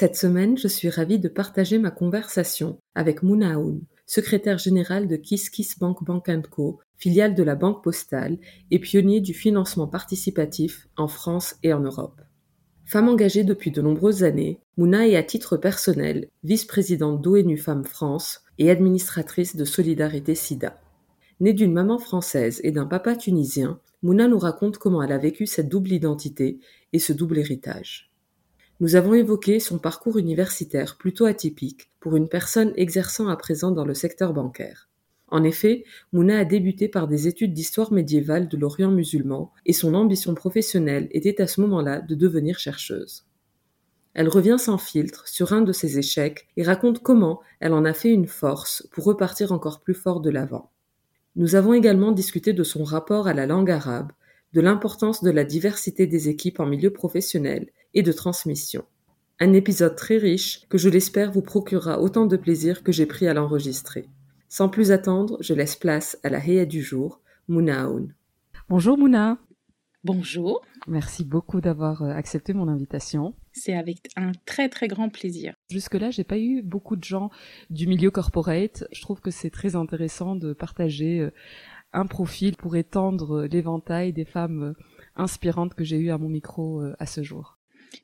Cette semaine, je suis ravie de partager ma conversation avec Mouna Aoun, secrétaire général de Kiss Kiss Bank Bank Co, filiale de la Banque Postale et pionnier du financement participatif en France et en Europe. Femme engagée depuis de nombreuses années, Mouna est à titre personnel vice-présidente d'ONU Femmes France et administratrice de Solidarité SIDA. Née d'une maman française et d'un papa tunisien, Mouna nous raconte comment elle a vécu cette double identité et ce double héritage. Nous avons évoqué son parcours universitaire plutôt atypique pour une personne exerçant à présent dans le secteur bancaire. En effet, Mouna a débuté par des études d'histoire médiévale de l'Orient musulman et son ambition professionnelle était à ce moment-là de devenir chercheuse. Elle revient sans filtre sur un de ses échecs et raconte comment elle en a fait une force pour repartir encore plus fort de l'avant. Nous avons également discuté de son rapport à la langue arabe, de l'importance de la diversité des équipes en milieu professionnel et de transmission. Un épisode très riche que je l'espère vous procurera autant de plaisir que j'ai pris à l'enregistrer. Sans plus attendre, je laisse place à la Héa du jour, Mouna Aoun. Bonjour Mouna. Bonjour. Merci beaucoup d'avoir euh, accepté mon invitation. C'est avec un très très grand plaisir. Jusque-là, j'ai pas eu beaucoup de gens du milieu corporate. Je trouve que c'est très intéressant de partager euh, un profil pour étendre l'éventail des femmes inspirantes que j'ai eues à mon micro euh, à ce jour.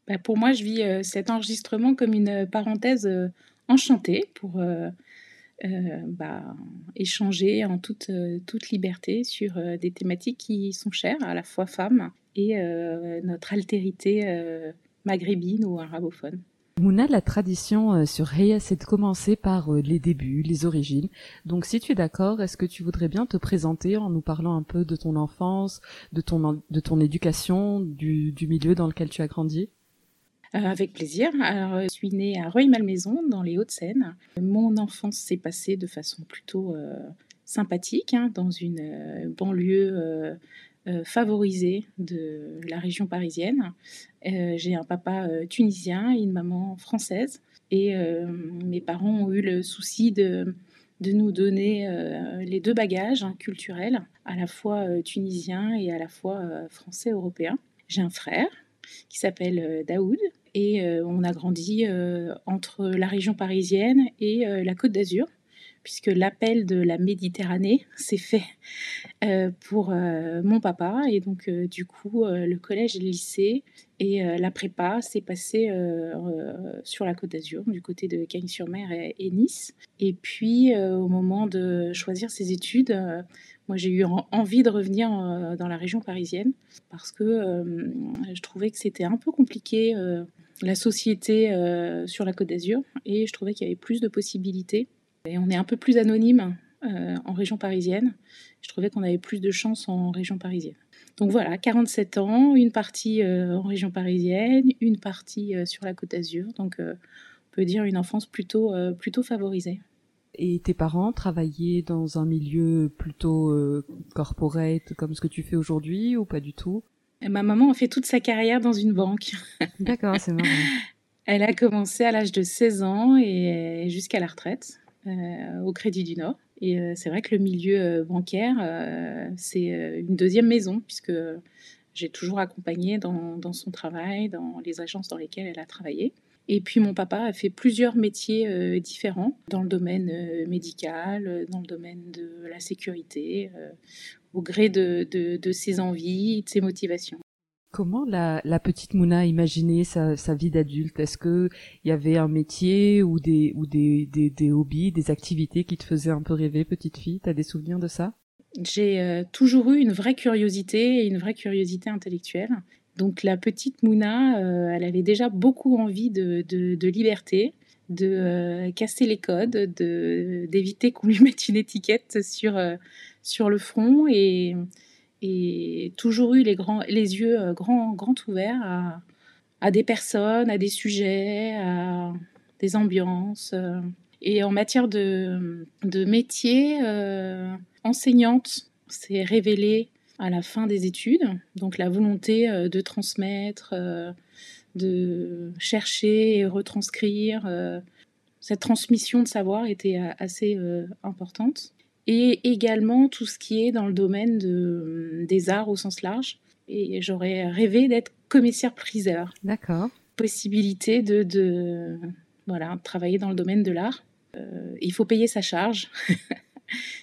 Bah, pour moi, je vis euh, cet enregistrement comme une parenthèse euh, enchantée pour bah, échanger en toute, liberté sur des thématiques qui sont chères à la fois femmes et notre altérité maghrébine ou arabophone. Mouna, la tradition euh, sur Heya, c'est de commencer par euh, les débuts, les origines. Donc si tu es d'accord, est-ce que tu voudrais bien te présenter en nous parlant un peu de ton enfance, de ton, de ton éducation, du, milieu dans lequel tu as grandi? euh, avec plaisir. Alors, je suis née à Rueil-Malmaison, dans les Hauts-de-Seine. Mon enfance s'est passée de façon plutôt sympathique, hein, dans une banlieue euh, favorisée de la région parisienne. Euh, j'ai un papa euh, tunisien et une maman française. Et mes parents ont eu le souci de, de nous donner les deux bagages hein, culturels, à la fois tunisien et à la fois français européen. J'ai un frère qui s'appelle Daoud. Et on a grandi entre la région parisienne et la Côte d'Azur puisque l'appel de la Méditerranée s'est fait euh, pour euh, mon papa. Et donc, euh, du coup, le collège le lycée et la prépa s'est passé sur la Côte d'Azur, du côté de Cagnes-sur-Mer et, Nice. Et puis, au moment de choisir ses études, moi, j'ai eu envie de revenir dans la région parisienne parce que je trouvais que c'était un peu compliqué la société sur la Côte d'Azur et je trouvais qu'il y avait plus de possibilités et on est un peu plus anonyme euh, en région parisienne. Je trouvais qu'on avait plus de chance en région parisienne. Donc voilà, 47 ans, une partie euh, en région parisienne, une partie euh, sur la Côte d'Azur. Donc on peut dire une enfance plutôt, plutôt favorisée. Et tes parents travaillaient dans un milieu plutôt corporate comme ce que tu fais aujourd'hui ou pas du tout? Ma maman a fait toute sa carrière dans une banque. D'accord, c'est marrant. Elle a commencé à l'âge de 16 ans et jusqu'à la retraite. Euh, au Crédit du Nord. Et euh, c'est vrai que le milieu euh, bancaire, c'est une deuxième maison, puisque j'ai toujours accompagné dans, son travail, dans les agences dans lesquelles elle a travaillé. Et puis mon papa a fait plusieurs métiers différents dans le domaine médical, dans le domaine de la sécurité, au gré de, ses envies, de ses motivations. Comment la, petite Mouna imaginait sa, vie d'adulte? Est-ce qu'il y avait un métier ou, des, hobbies, des activités qui te faisaient un peu rêver, petite fille? Tu as des souvenirs de ça? J'ai toujours eu une vraie curiosité et une vraie curiosité intellectuelle. Donc la petite Mouna, euh, elle avait déjà beaucoup envie de, liberté, de euh, casser les codes, d'éviter qu'on lui mette une étiquette sur, euh, sur le front et, et toujours eu les, yeux grands, grands ouverts à, des personnes, à des sujets, à des ambiances. Et en matière de, de métier, enseignante, c'est révélé à la fin des études. Donc la volonté euh, de transmettre, euh, de chercher et retranscrire. Euh, cette transmission de savoir était assez importante. Et également tout ce qui est dans le domaine de, des arts au sens large. Et j'aurais rêvé d'être commissaire-priseur. D'accord. Possibilité de, de voilà, travailler dans le domaine de l'art. il faut payer sa charge.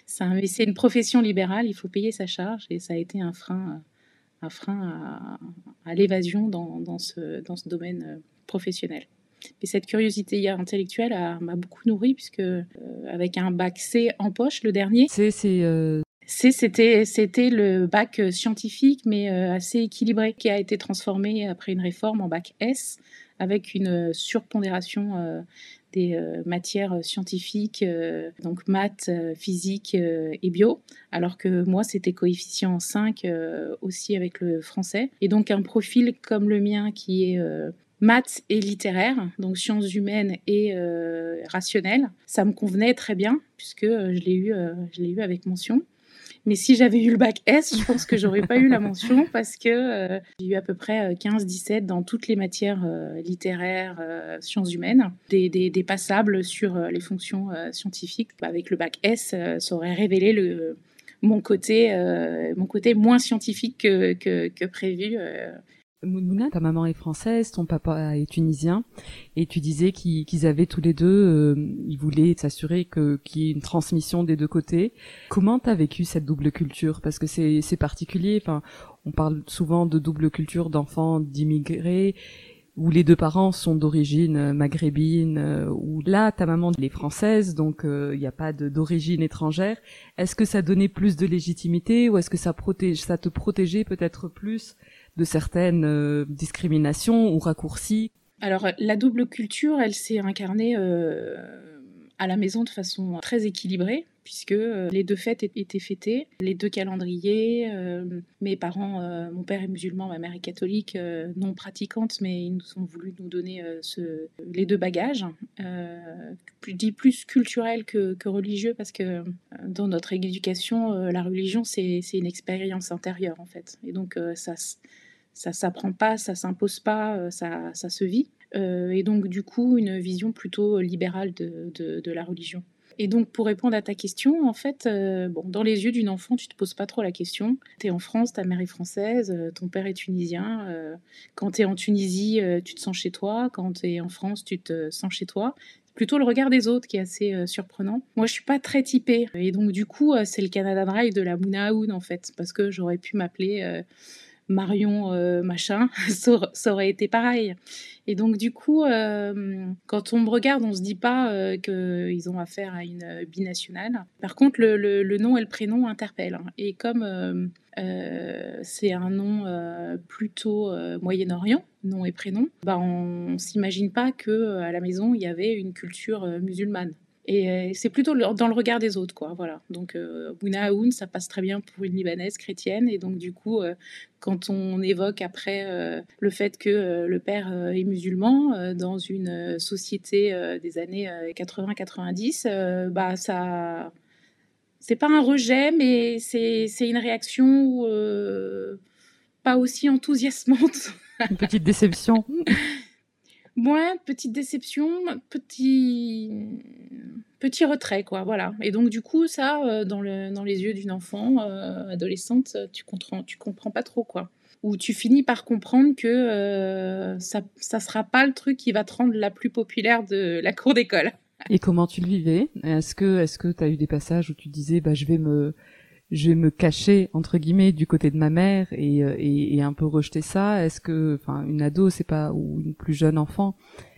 c'est une profession libérale, il faut payer sa charge et ça a été un frein, un frein à, l'évasion dans, ce, dans ce domaine euh, professionnel. Et cette curiosité intellectuelle m'a beaucoup nourri puisque euh, avec un bac C en poche, le dernier. C, c'est euh, c'était c'était le bac scientifique mais assez équilibré qui a été transformé après une réforme en bac S avec une surpondération des euh, matières scientifiques, euh, donc maths, euh, physique et bio, alors que moi c'était coefficient 5 aussi avec le français. Et donc un profil comme le mien qui est maths et littéraire, donc sciences humaines et rationnelles, ça me convenait très bien puisque je l'ai eu, je l'ai eu avec mention. Mais si j'avais eu le bac S, je pense que j'aurais pas eu la mention parce que euh, j'ai eu à peu près 15-17 euh, dans toutes les matières euh, littéraires, sciences humaines, des, des, passables sur les fonctions scientifiques. Avec le bac S, ça aurait révélé le, mon, côté, mon côté moins scientifique que, que, que prévu Mouna, ta maman est française, ton papa est tunisien, et tu disais qu'ils avaient tous les deux, euh, ils voulaient s'assurer qu'il y ait une transmission des deux côtés. Comment t'as vécu cette double culture? Parce que c'est particulier. Enfin, on parle souvent de double culture d'enfants d'immigrés où les deux parents sont d'origine maghrébine, euh, où là ta maman est française, donc il euh, n'y a pas d'origine étrangère. Est-ce que ça donnait plus de légitimité ou est-ce que ça ça te protégeait peut-être plus certaines euh, discriminations ou raccourcis Alors la double culture, elle s'est incarnée euh, à la maison de façon très équilibrée puisque euh, les deux fêtes étaient fêtées, les deux calendriers. mes parents, mon père est musulman, ma mère est catholique, non pratiquante, mais ils nous ont voulu nous donner les deux bagages. je dis plus culturel que, que religieux parce que dans notre éducation, la religion, c'est une expérience intérieure en fait. Et donc ça ça s'apprend pas, ça s'impose pas, euh, ça, se vit. Euh, et donc, du coup, une vision plutôt libérale de, la religion. Et donc, pour répondre à ta question, en fait, euh, bon, dans les yeux d'une enfant, tu te poses pas trop la question. Tu es en France, ta mère est française, ton père est tunisien. quand tu es en Tunisie, tu te sens chez toi. Quand tu es en France, tu te sens chez toi. C'est plutôt le regard des autres qui est assez surprenant. Moi, je suis pas très typée. Et donc, du coup, c'est le Canada Drive de la Mouna en fait, parce que j'aurais pu m'appeler Marion euh, machin, ça, aurait été pareil. Et donc du coup, euh, quand on me regarde, on se dit pas euh, qu'ils ont affaire à une binationale. Par contre, le, nom et le prénom interpellent. Hein. Et comme c'est un nom plutôt Moyen-Orient, nom et prénom, bah on, ne s'imagine pas que à la maison il y avait une culture musulmane. Et euh, c'est plutôt dans le regard des autres, quoi. Voilà. Donc, euh, Aoun, ça passe très bien pour une Libanaise chrétienne. Et donc, du coup, euh, quand on évoque après euh, le fait que le père est musulman dans une société des années 80-90, bah, ça. C'est pas un rejet, mais c'est une réaction pas aussi enthousiasmante. Une petite déception. Moi, petite déception, petit petit retrait, quoi. Voilà. Et donc du coup, ça, euh, dans, le, dans les yeux d'une enfant, euh, adolescente, tu comprends, tu comprends pas trop, quoi. où tu finis par comprendre que euh, ça ne sera pas le truc qui va te rendre la plus populaire de la cour d'école. Et comment tu le vivais? Est-ce que est-ce que tu as eu des passages où tu disais bah je vais me je vais me cacher entre guillemets du côté de ma mère et, euh, et, et un peu rejeter ça Est-ce que enfin une ado c'est pas ou une plus jeune enfant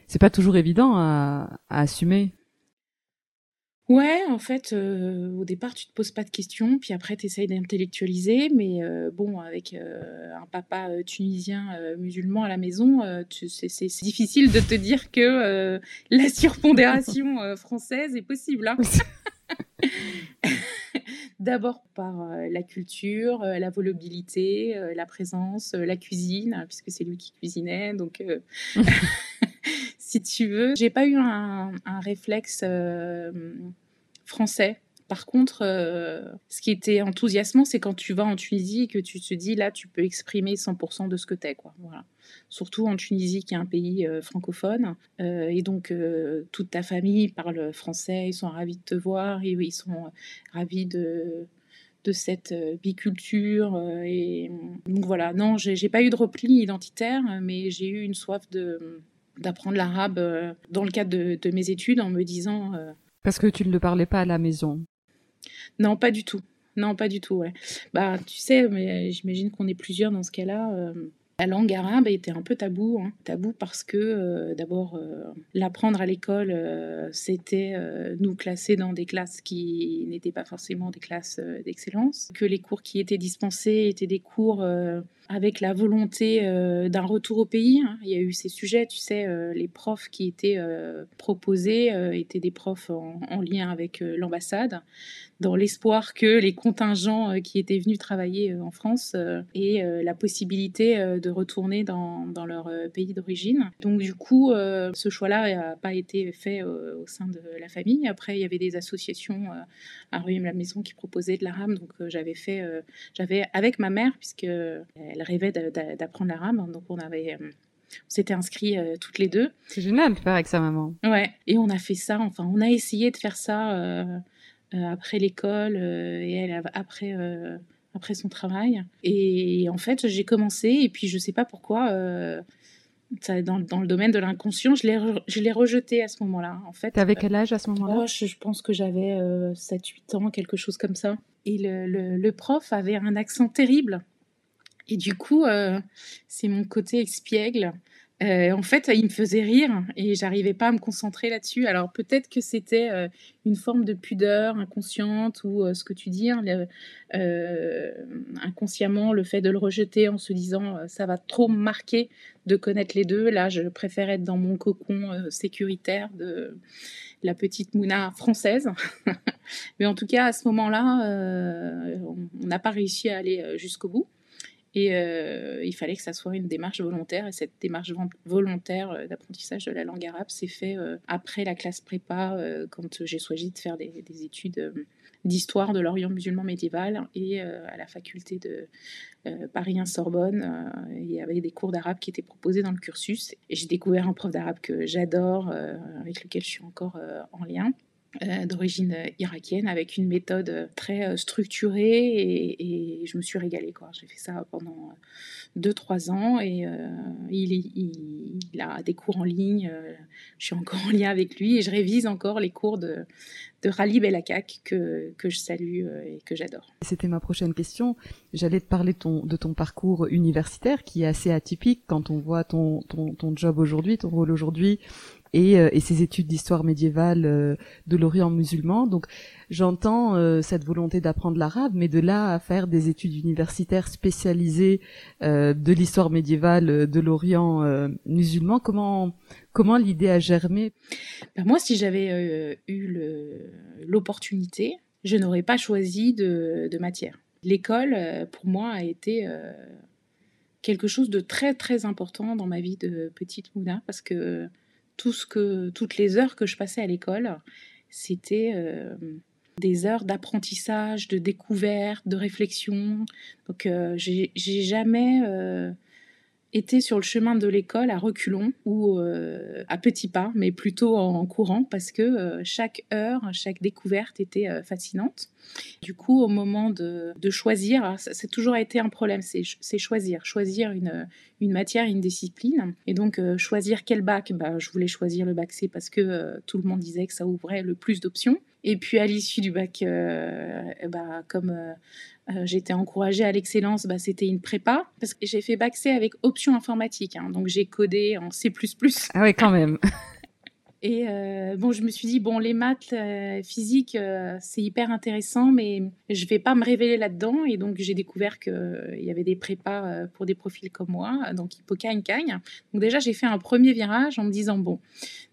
c'est pas toujours évident à, à assumer Ouais, en fait, euh, au départ, tu te poses pas de questions, puis après, tu essayes d'intellectualiser. Mais euh, bon, avec euh, un papa tunisien musulman à la maison, c'est difficile de te dire que la surpondération française est possible. Hein. D'abord par la culture, la volabilité, la présence, la cuisine, puisque c'est lui qui cuisinait. Donc, si tu veux. J'ai pas eu un, réflexe euh, français. Par contre, euh, ce qui était enthousiasmant, c'est quand tu vas en Tunisie et que tu te dis là, tu peux exprimer 100% de ce que tu es. Quoi. Voilà. Surtout en Tunisie, qui est un pays euh, francophone. et donc, toute ta famille parle français, ils sont ravis de te voir, et, ils sont ravis de, de cette biculture. et donc voilà, non, j'ai pas eu de repli identitaire, mais j'ai eu une soif d'apprendre l'arabe euh, dans le cadre de, mes études en me disant... Euh, Parce que tu ne le parlais pas à la maison Non, pas du tout. Non, pas du tout, ouais. Bah, tu sais, mais j'imagine qu'on est plusieurs dans ce cas-là. Euh, la langue arabe était un peu tabou, hein. tabou parce que euh, d'abord euh, l'apprendre à l'école, euh, c'était nous classer dans des classes qui n'étaient pas forcément des classes d'excellence, que les cours qui étaient dispensés étaient des cours avec la volonté d'un retour au pays. Hein. Il y a eu ces sujets, tu sais, les profs qui étaient proposés étaient des profs en lien avec l'ambassade dans l'espoir que les contingents euh, qui étaient venus travailler euh, en France euh, aient la possibilité de retourner dans, leur pays d'origine. Donc du coup, ce choix-là n'a pas été fait au sein de la famille. Après, il y avait des associations à Rue-la Maison qui proposaient de l'arabe. Donc j'avais fait, j'avais avec ma mère, puisque elle rêvait d'apprendre l'arabe. Donc on avait on s'était inscrits toutes les deux. C'est génial de faire avec sa maman. Ouais, et on a fait ça, enfin, on a essayé de faire ça euh, après l'école euh, et elle après euh, après son travail. Et en fait, j'ai commencé, et puis je sais pas pourquoi, ça, dans, dans, le domaine de l'inconscient, je l'ai rejeté à ce moment-là. En fait, T'avais quel âge à ce moment-là? Oh, je, pense que j'avais 7-8 ans, quelque chose comme ça. Et le, le, le, prof avait un accent terrible. Et du coup, c'est mon côté espiègle. Euh, en fait, il me faisait rire et j'arrivais pas à me concentrer là-dessus. Alors peut-être que c'était euh, une forme de pudeur inconsciente ou euh, ce que tu dis, hein, inconsciemment, le fait de le rejeter en se disant ça va trop marquer de connaître les deux. Là, je préfère être dans mon cocon sécuritaire de la petite Mouna française. Mais en tout cas, à ce moment-là, on n'a pas réussi à aller jusqu'au bout. Et euh, il fallait que ça soit une démarche volontaire. Et cette démarche volontaire euh, d'apprentissage de la langue arabe s'est fait euh, après la classe prépa, quand j'ai choisi de faire des, études d'histoire de l'Orient musulman médiéval et à la faculté de Paris 1 Sorbonne. il y avait des cours d'arabe qui étaient proposés dans le cursus. Et j'ai découvert un prof d'arabe que j'adore, avec lequel je suis encore en lien. Euh, d'origine euh, irakienne avec une méthode euh, très structurée et, je me suis régalée. J'ai fait ça pendant 2-3 ans et il, a des cours en ligne. je suis encore en lien avec lui et je révise encore les cours de, de Rali Belakak que, que je salue et que j'adore. C'était ma prochaine question. J'allais te parler de ton parcours universitaire qui est assez atypique quand on voit ton, ton job aujourd'hui, ton rôle aujourd'hui et, euh, et ses études d'histoire médiévale euh, de l'Orient musulman. Donc j'entends euh, cette volonté d'apprendre l'arabe, mais de là à faire des études universitaires spécialisées de l'histoire médiévale de l'Orient musulman, comment comment l'idée a germé? Ben Moi, si j'avais eu l'opportunité, je n'aurais pas choisi de, de matière. L'école, pour moi, a été quelque chose de très très important dans ma vie de petite Mouna parce que tout ce que, toutes les heures que je passais à l'école, c'était euh, des heures d'apprentissage, de découverte, de réflexion. Donc, euh, j'ai jamais. Était sur le chemin de l'école à reculons ou euh, à petits pas, mais plutôt en courant parce que euh, chaque heure, chaque découverte était euh, fascinante. Du coup, au moment de, choisir, c'est toujours été un problème, c'est choisir, choisir une, une, matière, une discipline. Et donc, choisir quel bac, bah, je voulais choisir le bac C parce que tout le monde disait que ça ouvrait le plus d'options. Et puis à l'issue du bac, bah, comme euh, j'étais encouragée à l'excellence, bah, c'était une prépa, parce que j'ai fait bac C avec option informatique, hein. donc j'ai codé en C++. Ah oui, quand même. Et euh, bon, je me suis dit, bon, les maths, euh, physique, euh, c'est hyper intéressant, mais je vais pas me révéler là-dedans. Et donc, j'ai découvert qu'il y avait des prépas pour des profils comme moi, donc Hippocagne, Cagne. Donc, déjà, j'ai fait un premier virage en me disant, bon,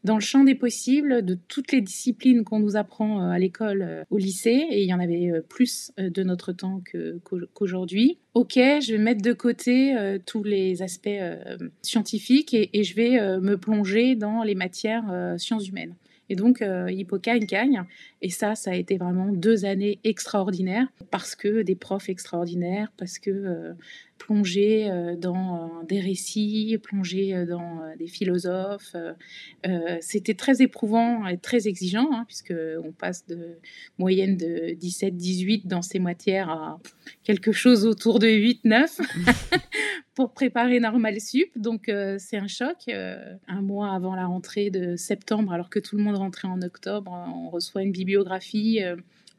dans le champ des possibles, de toutes les disciplines qu'on nous apprend à l'école, au lycée, et il y en avait plus de notre temps qu'aujourd'hui, ok, je vais mettre de côté euh, tous les aspects euh, scientifiques et, je vais euh, me plonger dans les matières sciences humaines. Et donc, Hippocagne gagne. Et ça, ça a été vraiment deux années extraordinaires parce que des profs extraordinaires, parce que plonger euh, dans euh, des récits, plonger euh, dans des philosophes. C'était très éprouvant et très exigeant, hein, puisque on passe de moyenne de 17-18 dans ces matières à quelque chose autour de 8-9 pour préparer Normal Sup. Donc c'est un choc. un mois avant la rentrée de septembre, alors que tout le monde rentrait en octobre, on reçoit une bibliographie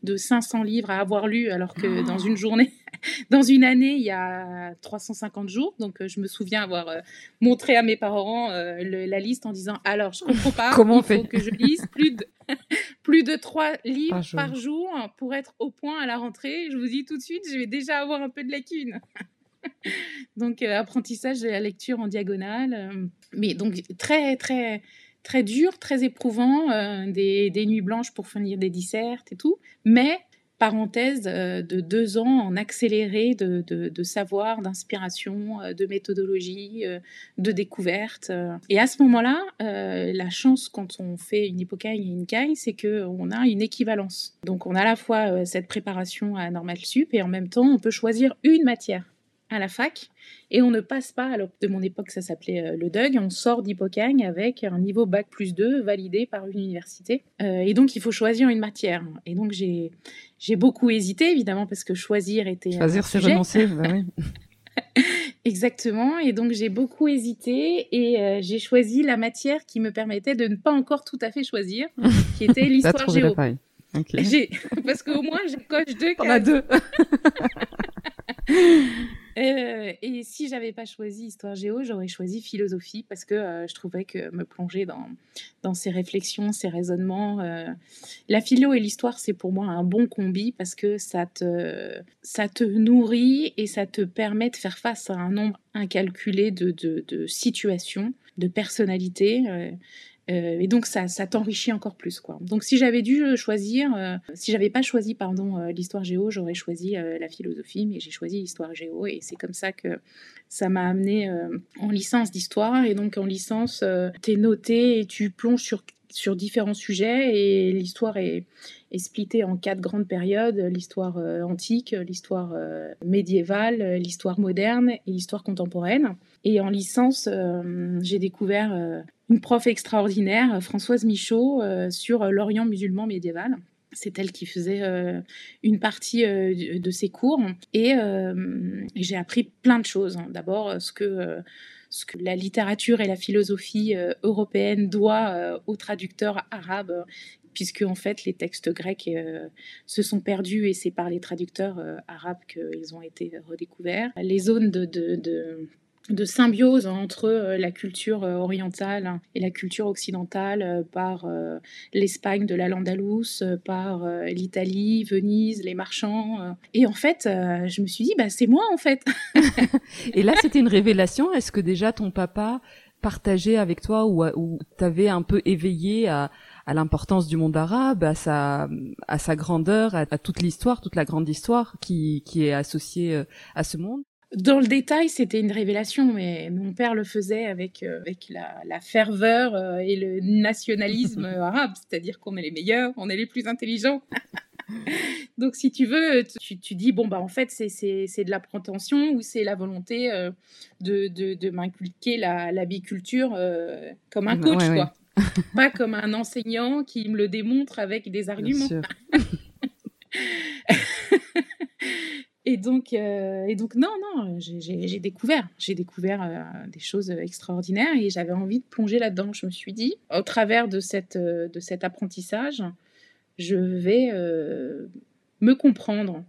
de 500 livres à avoir lu, alors que dans une journée, dans une année, il y a 350 jours. Donc, euh, je me souviens avoir euh, montré à mes parents euh, la liste en disant Alors, je comprends pas, Comment il faut que je lise plus de, plus de 3 livres par jour. pour être au point à la rentrée. Je vous dis tout de suite, je vais déjà avoir un peu de lacunes. donc, apprentissage de la lecture en diagonale. mais donc, très, très très dur, très éprouvant, euh, des, nuits blanches pour finir des dissertes et tout. Mais, parenthèse, euh, de deux ans en accéléré de, savoir, d'inspiration, euh, de méthodologie, de découverte. Et à ce moment-là, la chance quand on fait une hypocagne et une caille, c'est qu'on a une équivalence. Donc on a à la fois cette préparation à Normal Sup et en même temps, on peut choisir une matière à la fac et on ne passe pas, alors de mon époque ça s'appelait euh, le DUG, on sort d'Hippocagne avec un niveau bac plus 2 validé par une université. Euh, et donc il faut choisir une matière. Et donc j'ai, j'ai beaucoup hésité évidemment parce que choisir était... Choisir c'est renoncer, bah oui. Exactement, et donc j'ai beaucoup hésité et euh, j'ai choisi la matière qui me permettait de ne pas encore tout à fait choisir, qui était l'histoire géo. Parce qu'au moins je coche deux. On a deux. Euh, et si j'avais pas choisi histoire géo, j'aurais choisi philosophie parce que euh, je trouvais que me plonger dans, dans ces réflexions, ces raisonnements. Euh, la philo et l'histoire, c'est pour moi un bon combi parce que ça te, ça te nourrit et ça te permet de faire face à un nombre incalculé de, de, de situations, de personnalités. Euh, et donc ça, t'enrichit encore plus quoi. Donc si j'avais dû euh, choisir, euh, si j'avais pas choisi pardon l'histoire géo, j'aurais choisi la philosophie, mais j'ai choisi l'histoire géo et c'est comme ça que ça m'a amené en licence d'histoire et donc en licence t'es noté et tu plonges sur sur différents sujets et l'histoire est, est splittée en quatre grandes périodes l'histoire antique, l'histoire médiévale, l'histoire moderne et l'histoire contemporaine. Et en licence, j'ai découvert une prof extraordinaire, Françoise Michaud, euh, sur l'Orient musulman médiéval. C'est elle qui faisait euh, une partie euh, de ses cours et, j'ai appris plein de choses. D'abord, ce que la littérature et la philosophie européenne doit aux traducteurs arabes puisque en fait les textes grecs se sont perdus et c'est par les traducteurs arabes qu'ils ont été redécouverts. Les zones de symbiose entre euh, la culture euh, orientale et la culture occidentale euh, par l'Espagne de la Landalouse, par l'Italie, Venise, les marchands. Et en fait, je me suis dit, bah, c'est moi en fait. et là, c'était une révélation. Est-ce que déjà ton papa partageait avec toi ou, ou t'avais un peu éveillé à, l'importance du monde arabe, à sa, à sa grandeur, à, toute l'histoire, toute la grande histoire qui, qui est associée à ce monde? Dans le détail, c'était une révélation, mais mon père le faisait avec, euh, avec la, ferveur euh, et le nationalisme arabe, c'est-à-dire qu'on est les meilleurs, on est les plus intelligents. Donc, si tu veux, tu, tu, dis, bon, bah, en fait, c'est de la prétention ou c'est la volonté euh, de, de, de m'inculquer la, la, biculture euh, comme un coach, quoi. Pas comme un enseignant qui me le démontre avec des arguments. Et donc, euh, et donc, non, non, j'ai découvert, j'ai découvert euh, des choses extraordinaires et j'avais envie de plonger là-dedans. Je me suis dit, au travers de, cette, euh, de cet apprentissage, je vais me comprendre,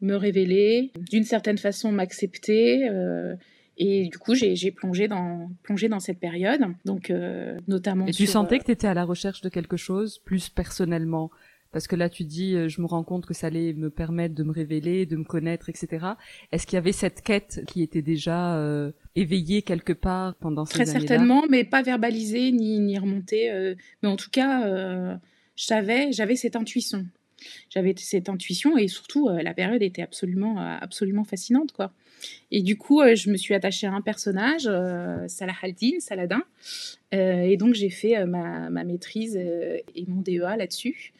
me révéler, d'une certaine façon m'accepter. et du coup, j'ai plongé dans, plongé dans cette période, donc notamment. Et tu sentais que tu étais à la recherche de quelque chose plus personnellement parce que là tu dis euh, je me rends compte que ça allait me permettre de me révéler, de me connaître, etc. Est-ce qu'il y avait cette quête qui était déjà euh, éveillée quelque part pendant ces Très certainement, mais pas verbalisée ni, ni remontée. Euh, mais en tout cas, euh, je savais, j'avais cette intuition. J'avais cette intuition et surtout la période était absolument, absolument fascinante quoi. Et du coup, euh, je me suis attachée à un personnage, euh, Salah al-Din, Saladin. Euh, et donc, j'ai fait ma, maîtrise et mon DEA là-dessus,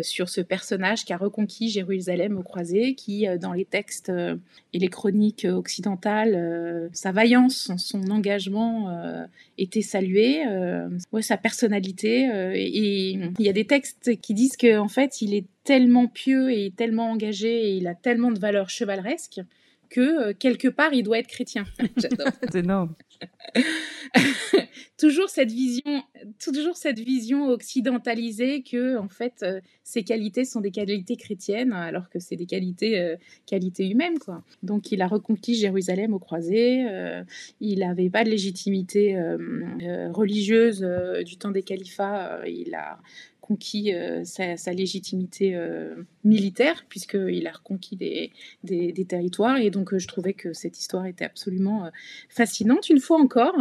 sur ce personnage qui a reconquis Jérusalem au croisé, qui, dans les textes et les chroniques occidentales, sa vaillance, son engagement était salué, sa personnalité. et il y a des textes qui disent qu'en en fait, il est tellement pieux et tellement engagé et il a tellement de valeurs chevaleresques que euh, quelque part il doit être chrétien. J'adore. C'est énorme. toujours cette vision, toujours cette vision occidentalisée que en fait euh, ces qualités sont des qualités chrétiennes alors que c'est des qualités euh, qualités humaines quoi. Donc il a reconquis Jérusalem au croisé, il n'avait pas de légitimité religieuse du temps des califats, il a conquis euh, sa, légitimité euh, militaire, puisqu'il a reconquis des, territoires. Et donc, euh, je trouvais que cette histoire était absolument fascinante. Une fois encore,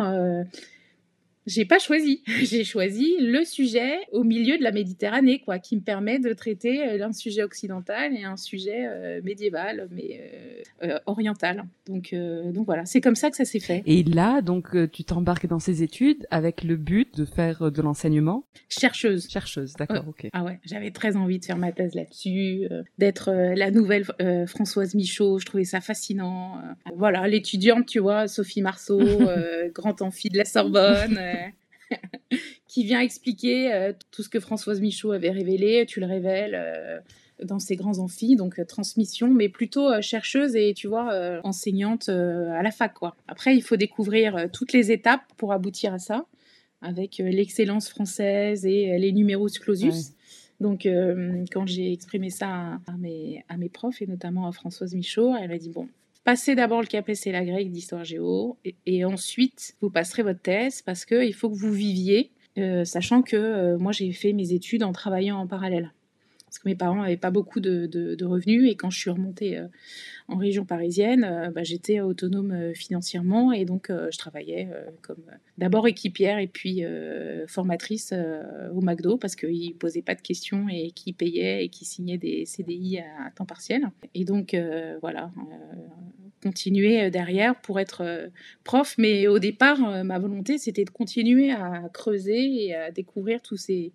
j'ai pas choisi. J'ai choisi le sujet au milieu de la Méditerranée, quoi, qui me permet de traiter euh, un sujet occidental et un sujet euh, médiéval, mais euh, oriental. Donc, donc voilà, c'est comme ça que ça s'est fait. Et là, donc, tu t'embarques dans ces études avec le but de faire de l'enseignement? Chercheuse. Chercheuse, d'accord, ok. Ah ouais, j'avais très envie de faire ma thèse là-dessus, d'être la nouvelle Françoise Michaud. Je trouvais ça fascinant. voilà, l'étudiante, tu vois, Sophie Marceau, grand amphi de la Sorbonne. qui vient expliquer euh, tout ce que Françoise Michaud avait révélé. Tu le révèles euh, dans ses grands amphis, donc euh, transmission, mais plutôt chercheuse et tu vois enseignante à la fac quoi. Après, il faut découvrir toutes les étapes pour aboutir à ça, avec l'excellence française et les numéros clausus. Donc, quand j'ai exprimé ça à, mes, à mes profs et notamment à Françoise Michaud, elle m'a dit bon, Passez d'abord le KPC la grecque d'histoire géo et, ensuite vous passerez votre thèse parce qu'il faut que vous viviez, euh, sachant que euh, moi j'ai fait mes études en travaillant en parallèle parce que mes parents n'avaient pas beaucoup de, revenus et quand je suis remontée euh, en région parisienne, euh, bah, j'étais autonome euh, financièrement et donc je travaillais comme d'abord équipière et puis formatrice au McDo parce qu'ils ne posaient pas de questions et qui payaient et qui signaient des CDI à, temps partiel. Et donc voilà, continuer derrière pour être prof. Mais au départ, ma volonté, c'était de continuer à creuser et à découvrir tous ces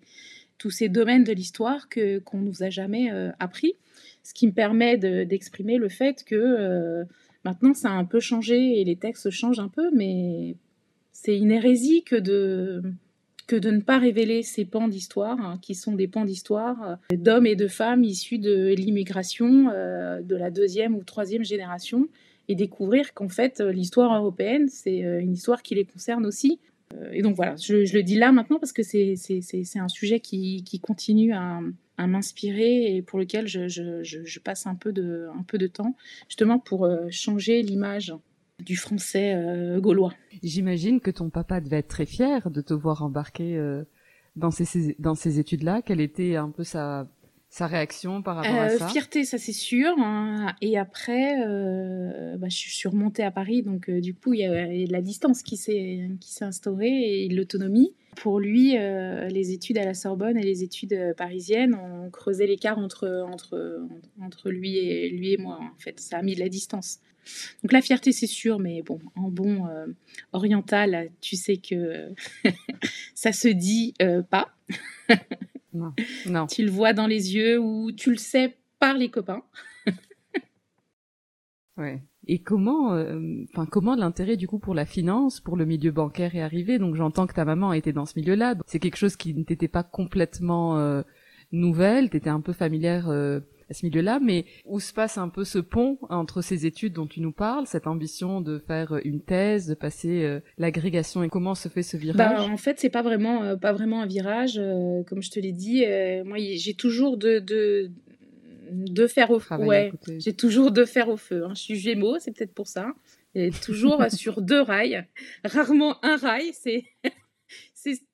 tous ces domaines de l'histoire que qu'on nous a jamais euh, appris, ce qui me permet d'exprimer le fait que euh, maintenant ça a un peu changé et les textes changent un peu, mais c'est une hérésie que de que de ne pas révéler ces pans d'histoire, hein, qui sont des pans d'histoire euh, d'hommes et de femmes issus de l'immigration de la deuxième ou troisième génération, et découvrir qu'en fait l'histoire européenne, c'est une histoire qui les concerne aussi. Euh, et donc voilà, je, le dis là maintenant parce que c'est un sujet qui, continue à, m'inspirer et pour lequel je, passe un peu, de, temps, justement pour euh, changer l'image du français euh, gaulois. J'imagine que ton papa devait être très fier de te voir embarquer dans ces études-là. Quelle était un peu sa sa réaction par rapport à euh, ça Fierté, ça c'est sûr. Hein. Et après, euh, bah, je suis remontée à Paris, donc euh, du coup, il y, a la distance qui s'est instaurée et l'autonomie. Pour lui, les études à la Sorbonne et les études parisiennes ont creusé l'écart entre, entre, entre lui, et, lui et moi. En fait, ça a mis de la distance. Donc la fierté, c'est sûr, mais bon, en bon oriental, tu sais que ça se dit pas. Non, non. tu le vois dans les yeux ou tu le sais par les copains. ouais. Et comment, euh, enfin, comment l'intérêt du coup pour la finance, pour le milieu bancaire est arrivé? Donc j'entends que ta maman était dans ce milieu-là. C'est quelque chose qui ne t'était pas complètement euh, nouvelle. T'étais un peu familière euh, à ce milieu-là, mais où se passe un peu ce pont entre ces études dont tu nous parles, cette ambition de faire une thèse, de passer l'agrégation, et comment se fait ce virage? Bah, En fait, c'est pas vraiment, pas vraiment un virage, comme je te l'ai dit. moi, j'ai toujours de, de de faire au feu. Ouais, j'ai toujours de faire au feu. Hein. Je suis Gémeaux, c'est peut-être pour ça. Et toujours sur deux rails, rarement un rail. C'est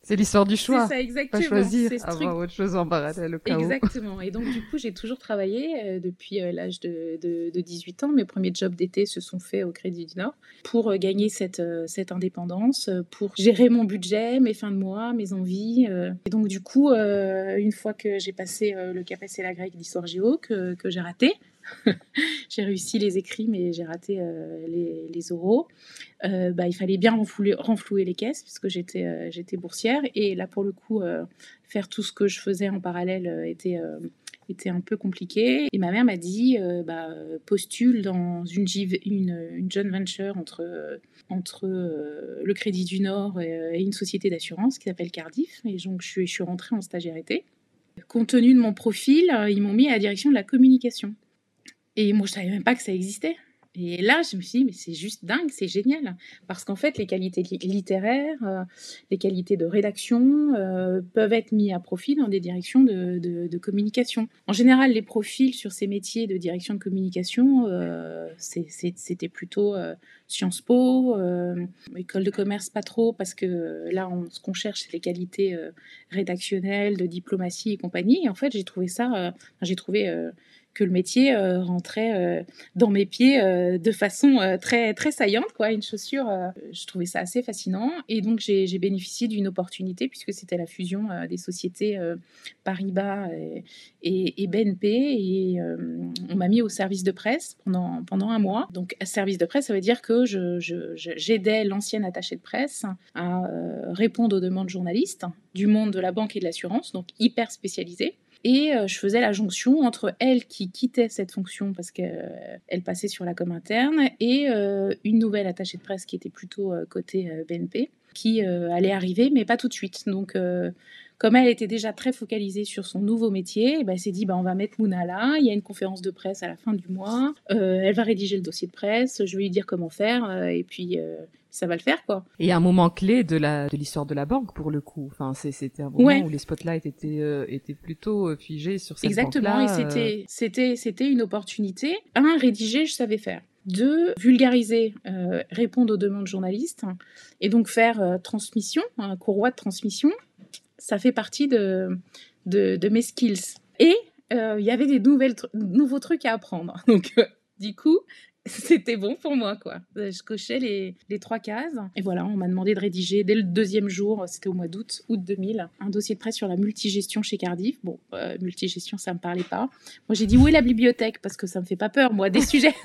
c'est l'histoire du choix. C'est ça, exactement. Pas choisir, avoir autre chose en parallèle au cas Exactement. Et donc, du coup, j'ai toujours travaillé euh, depuis euh, l'âge de, de, 18 ans. Mes premiers jobs d'été se sont faits au Crédit du Nord pour euh, gagner cette, cette indépendance, pour gérer mon budget, mes fins de mois, mes envies. Et donc, du coup, une fois que j'ai passé le CAPES et la grecque d'histoire géo, que, que j'ai raté, j'ai réussi les écrits, mais j'ai raté euh, les, les, oraux. Euh, bah, il fallait bien renflouer, les caisses, puisque j'étais euh, j'étais boursière. Et là, pour le coup, faire tout ce que je faisais en parallèle était un peu compliqué. Et ma mère m'a dit, bah, postule dans une, une, joint venture entre, le Crédit du Nord et, une société d'assurance qui s'appelle Cardiff. Et donc, je suis, je suis rentrée en stagiaire-été. Compte tenu de mon profil, ils m'ont mis à la direction de la communication. Et moi, je savais même pas que ça existait. Et là, je me suis dit, mais c'est juste dingue, c'est génial. Parce qu'en fait, les qualités littéraires, euh, les qualités de rédaction euh, peuvent être mis à profit dans des directions de, communication. En général, les profils sur ces métiers de direction de communication, euh, c'était plutôt Sciences Po, école de commerce, pas trop, parce que là, ce qu'on cherche, c'est les qualités rédactionnelles, de diplomatie et compagnie. Et en fait, j'ai trouvé ça, j'ai trouvé que le métier euh, rentrait euh, dans mes pieds euh, de façon très très saillante quoi une chaussure je trouvais ça assez fascinant. Et donc j'ai bénéficié d'une opportunité puisque c'était la fusion des sociétés Paribas et, et, BNP et on m'a mis au service de presse pendant pendant un mois. Donc service de presse ça veut dire que je j'aidais l'ancienne attachée de presse à répondre aux demandes journalistes du monde de la banque et de l'assurance donc hyper spécialisé et euh, je faisais la jonction entre elle qui quittait cette fonction parce qu'elle euh, passait sur la com interne et euh, une nouvelle attachée de presse qui était plutôt côté BNP qui allait arriver, mais pas tout de suite. Donc, comme elle était déjà très focalisée sur son nouveau métier, eh ben, elle s'est dit bah, on va mettre Mouna là, il y a une conférence de presse à la fin du mois, elle va rédiger le dossier de presse, je vais lui dire comment faire, et puis ça va le faire quoi. Et un moment clé de la de l'histoire de la banque pour le coup. Enfin, c'était un moment où les spotlights étaient euh, étaient plutôt euh, figés sur cette Exactement. et c'était euh. c'était c'était une opportunité. Un, rédiger, je savais faire. Deux, vulgariser, répondre aux demandes journalistes et donc faire transmission, un courroie de transmission. Ça fait partie de de, de mes skills. Et il y avait des nouvelles nouveaux trucs à apprendre. Donc du coup, c'était bon pour moi, quoi. Euh, je cochais les, les trois cases. Et voilà, on m'a demandé de rédiger dès le deuxième jour, c'était au mois d'août, août 2000, un dossier de presse sur la multigestion chez Cardiff. Bon, euh, multigestion, ça me parlait pas. Moi, j'ai dit où est la bibliothèque? Parce que ça me fait pas peur, moi, des sujets.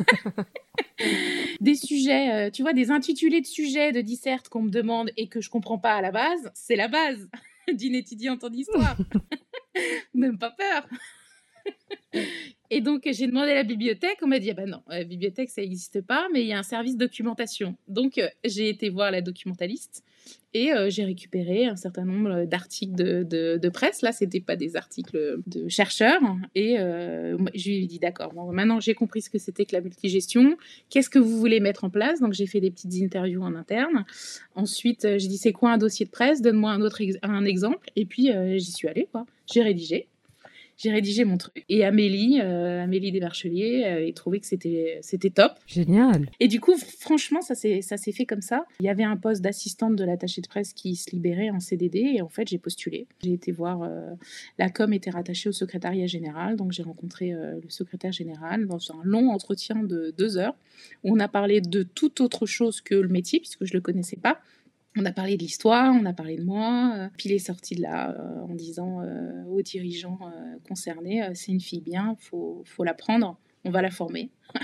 des sujets, euh, tu vois, des intitulés de sujets de dissert qu'on me demande et que je comprends pas à la base, c'est la base d'une étudiante en histoire. Même pas peur. Et donc, j'ai demandé à la bibliothèque. On m'a dit, ah ben non, la bibliothèque, ça n'existe pas, mais il y a un service documentation. Donc, euh, j'ai été voir la documentaliste et euh, j'ai récupéré un certain nombre d'articles de, de, presse. Là, c'était pas des articles de chercheurs. Et euh, je lui ai dit, d'accord, bon, maintenant j'ai compris ce que c'était que la multigestion. Qu'est-ce que vous voulez mettre en place? Donc, j'ai fait des petites interviews en interne. Ensuite, j'ai dit, c'est quoi un dossier de presse? Donne-moi un autre un exemple. Et puis, j'y suis allée, quoi. J'ai rédigé j'ai rédigé mon truc. Et Amélie, euh, Amélie Desmarcheliers, euh, a trouvé que c'était c'était top. Génial. Et du coup, franchement, ça s'est ça s'est fait comme ça. Il y avait un poste d'assistante de l'attaché de presse qui se libérait en CDD et en fait, j'ai postulé. J'ai été voir euh, la com était rattachée au secrétariat général, donc j'ai rencontré le secrétaire général dans un long entretien de deux heures où on a parlé de toute autre chose que le métier puisque je le connaissais pas. On a parlé de l'histoire, on a parlé de moi. Euh, puis il est sorti de là euh, en disant euh, aux dirigeants concernés c'est une fille bien, faut, faut la prendre, on va la former.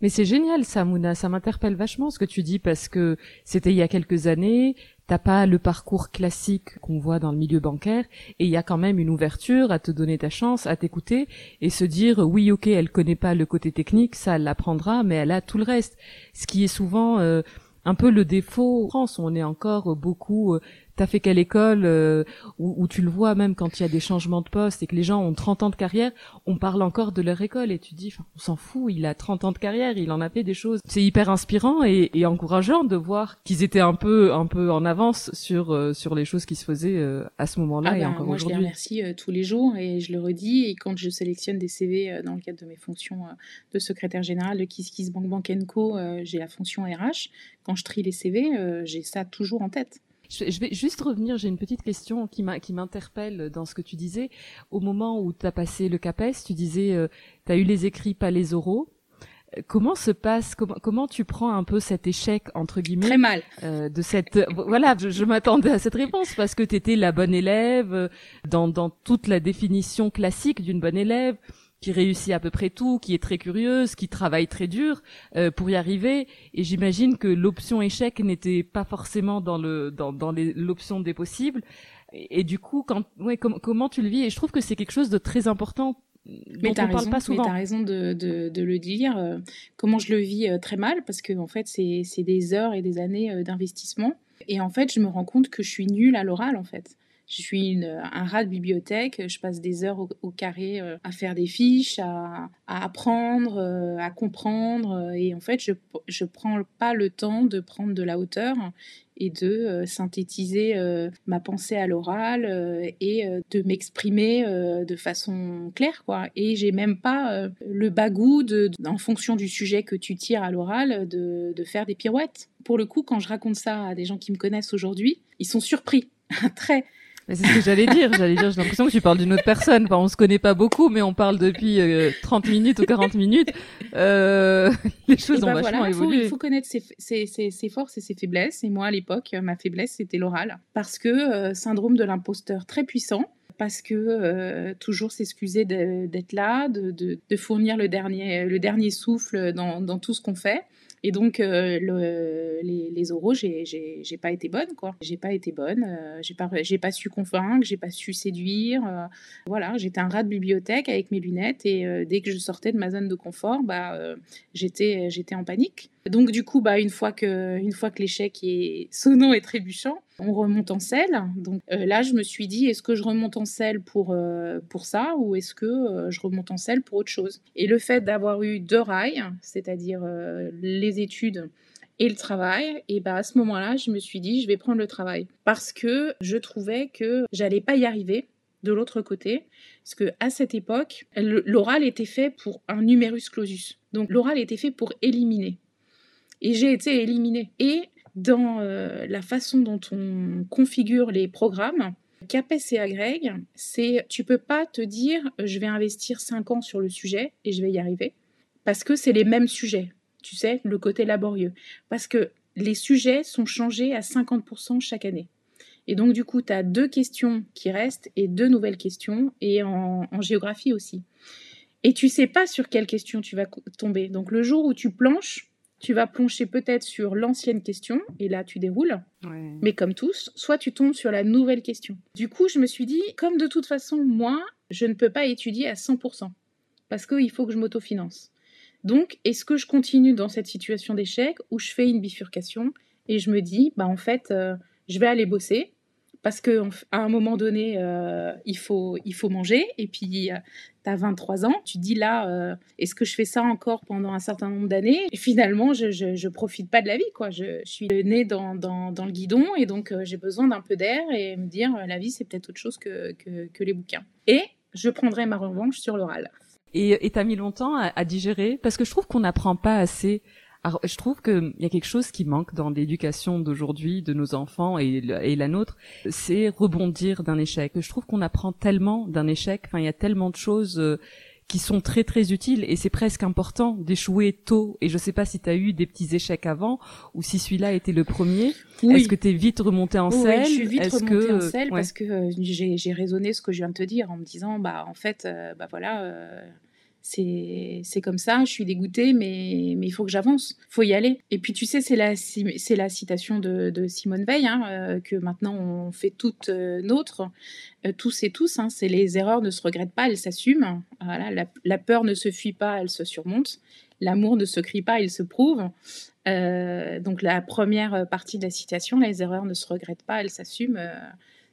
Mais c'est génial ça, Mouna. Ça m'interpelle vachement ce que tu dis parce que c'était il y a quelques années. t'as pas le parcours classique qu'on voit dans le milieu bancaire et il y a quand même une ouverture à te donner ta chance, à t'écouter et se dire oui ok elle connaît pas le côté technique, ça elle l'apprendra mais elle a tout le reste. Ce qui est souvent euh, un peu le défaut. En France, on est encore beaucoup euh, t'as fait quelle école euh, où, tu le vois même quand il y a des changements de poste et que les gens ont 30 ans de carrière, on parle encore de leur école et tu dis, on s'en fout, il a 30 ans de carrière, il en a fait des choses. C'est hyper inspirant et, encourageant de voir qu'ils étaient un peu un peu en avance sur euh, sur les choses qui se faisaient euh, à ce moment-là ah et ben, encore aujourd'hui. Moi, je les remercie tous les jours et je le redis. Et quand je sélectionne des CV dans le cadre de mes fonctions de secrétaire général de Kiss Kiss Bank Bank Co, j'ai la fonction RH. Quand je trie les CV, j'ai ça toujours en tête. Je vais juste revenir, j'ai une petite question qui m'interpelle dans ce que tu disais. Au moment où tu as passé le CAPES, tu disais, euh, tu as eu les écrits, pas les oraux. Comment se passe, comment, comment tu prends un peu cet échec, entre guillemets Très mal. Euh, de cette, voilà, je, je m'attendais à cette réponse parce que tu étais la bonne élève euh, dans, dans toute la définition classique d'une bonne élève qui réussit à peu près tout, qui est très curieuse, qui travaille très dur euh, pour y arriver. Et j'imagine que l'option échec n'était pas forcément dans le dans, dans l'option des possibles. Et, du coup, quand ouais, comment tu le vis? Et je trouve que c'est quelque chose de très important mais dont on parle pas souvent. Mais t'as raison de, de, de, le dire. Euh, comment je le vis euh, très mal parce que en fait c'est des heures et des années d'investissement. Et en fait, je me rends compte que je suis nulle à l'oral en fait. Je suis un rat de bibliothèque, je passe des heures au, carré euh, à faire des fiches, à, apprendre, euh, à comprendre. Euh, et en fait, je ne prends pas le temps de prendre de la hauteur et de synthétiser ma pensée à l'oral et de m'exprimer de façon claire. Quoi. Et j'ai même pas le bagou, de, en fonction du sujet que tu tires à l'oral, de, de faire des pirouettes. Pour le coup, quand je raconte ça à des gens qui me connaissent aujourd'hui, ils sont surpris. Très c'est ce que j'allais dire. J'allais dire, j'ai l'impression que tu parles d'une autre personne. Enfin, on se connaît pas beaucoup, mais on parle depuis 30 euh, minutes ou 40 minutes. Euh, les choses ont ben vachement évolué. Il faut, connaître ses, ses, ses, ses, forces et ses faiblesses. Et moi, à l'époque, ma faiblesse, c'était l'oral. Parce que euh, syndrome de l'imposteur très puissant. Parce que euh, toujours s'excuser d'être là, de, de, de, fournir le dernier, le dernier souffle dans, dans tout ce qu'on fait. Et donc, euh, le, les, les oraux, j'ai, pas été bonne, quoi. J'ai pas été bonne, euh, j'ai pas, pas su convaincre, j'ai pas su séduire. Euh, voilà, j'étais un rat de bibliothèque avec mes lunettes et dès que je sortais de ma zone de confort, bah, j'étais, j'étais en panique. Donc, du coup, bah, une fois que, une fois que l'échec est sonnant et trébuchant, on remonte en selle. Donc là, je me suis dit, est-ce que je remonte en selle pour, pour ça ou est-ce que je remonte en selle pour autre chose? Et le fait d'avoir eu deux rails, c'est-à-dire les études et le travail, et bah à ce moment-là, je me suis dit, je vais prendre le travail parce que je trouvais que j'allais pas y arriver de l'autre côté, parce que à cette époque, l'oral était fait pour un numerus clausus. Donc l'oral était fait pour éliminer. Et j'ai été éliminée. Et dans euh, la façon dont on configure les programmes, CAPES et agrègue, c'est tu peux pas te dire je vais investir 5 ans sur le sujet et je vais y arriver parce que c'est les mêmes sujets tu sais, le côté laborieux. Parce que les sujets sont changés à 50% chaque année. Et donc, du coup, tu as deux questions qui restent et deux nouvelles questions, et en, géographie aussi. Et tu sais pas sur quelle question tu vas tomber. Donc, le jour où tu planches, tu vas plancher peut-être sur l'ancienne question, et là, tu déroules. Mais comme tous, soit tu tombes sur la nouvelle question. Du coup, je me suis dit, comme de toute façon, moi, je ne peux pas étudier à 100%, parce qu'il faut que je m'autofinance. Donc, est-ce que je continue dans cette situation d'échec ou je fais une bifurcation et je me dis, bah en fait, euh, je vais aller bosser parce que à un moment donné, euh, il faut il faut manger et puis euh, tu as 23 ans, tu dis là, est-ce que je fais ça encore pendant un certain nombre d'années? Et finalement, je, je, profite pas de la vie, quoi. Je, suis née dans, dans, dans, le guidon et donc j'ai besoin d'un peu d'air et me dire, la vie, c'est peut-être autre chose que, que, que les bouquins. Et je prendrai ma revanche sur l'oral. Et t'as mis longtemps à, digérer? Parce que je trouve qu'on n'apprend pas assez. Alors, je trouve qu'il y a quelque chose qui manque dans l'éducation d'aujourd'hui de nos enfants et, et la nôtre, c'est rebondir d'un échec. Je trouve qu'on apprend tellement d'un échec. Enfin, il y a tellement de choses euh, qui sont très très utiles et c'est presque important d'échouer tôt. Et je sais pas si tu as eu des petits échecs avant ou si celui-là était le premier. Est-ce que tu es vite remonté en selle Oui, je suis vite remontée en selle parce que euh, j'ai raisonné ce que je viens de te dire en me disant bah en fait euh, bah voilà c'est comme ça, je suis dégoûtée, mais, il faut que j'avance, faut y aller. Et puis tu sais, c'est la, citation de, Simone Veil, hein, euh, que maintenant on fait toute euh, euh, tous et tous, hein, c'est les erreurs ne se regrettent pas, elles s'assument. Voilà, la, peur ne se fuit pas, elle se surmonte. L'amour ne se crie pas, il se prouve. donc la première partie de la citation, les erreurs ne se regrettent pas, elles s'assument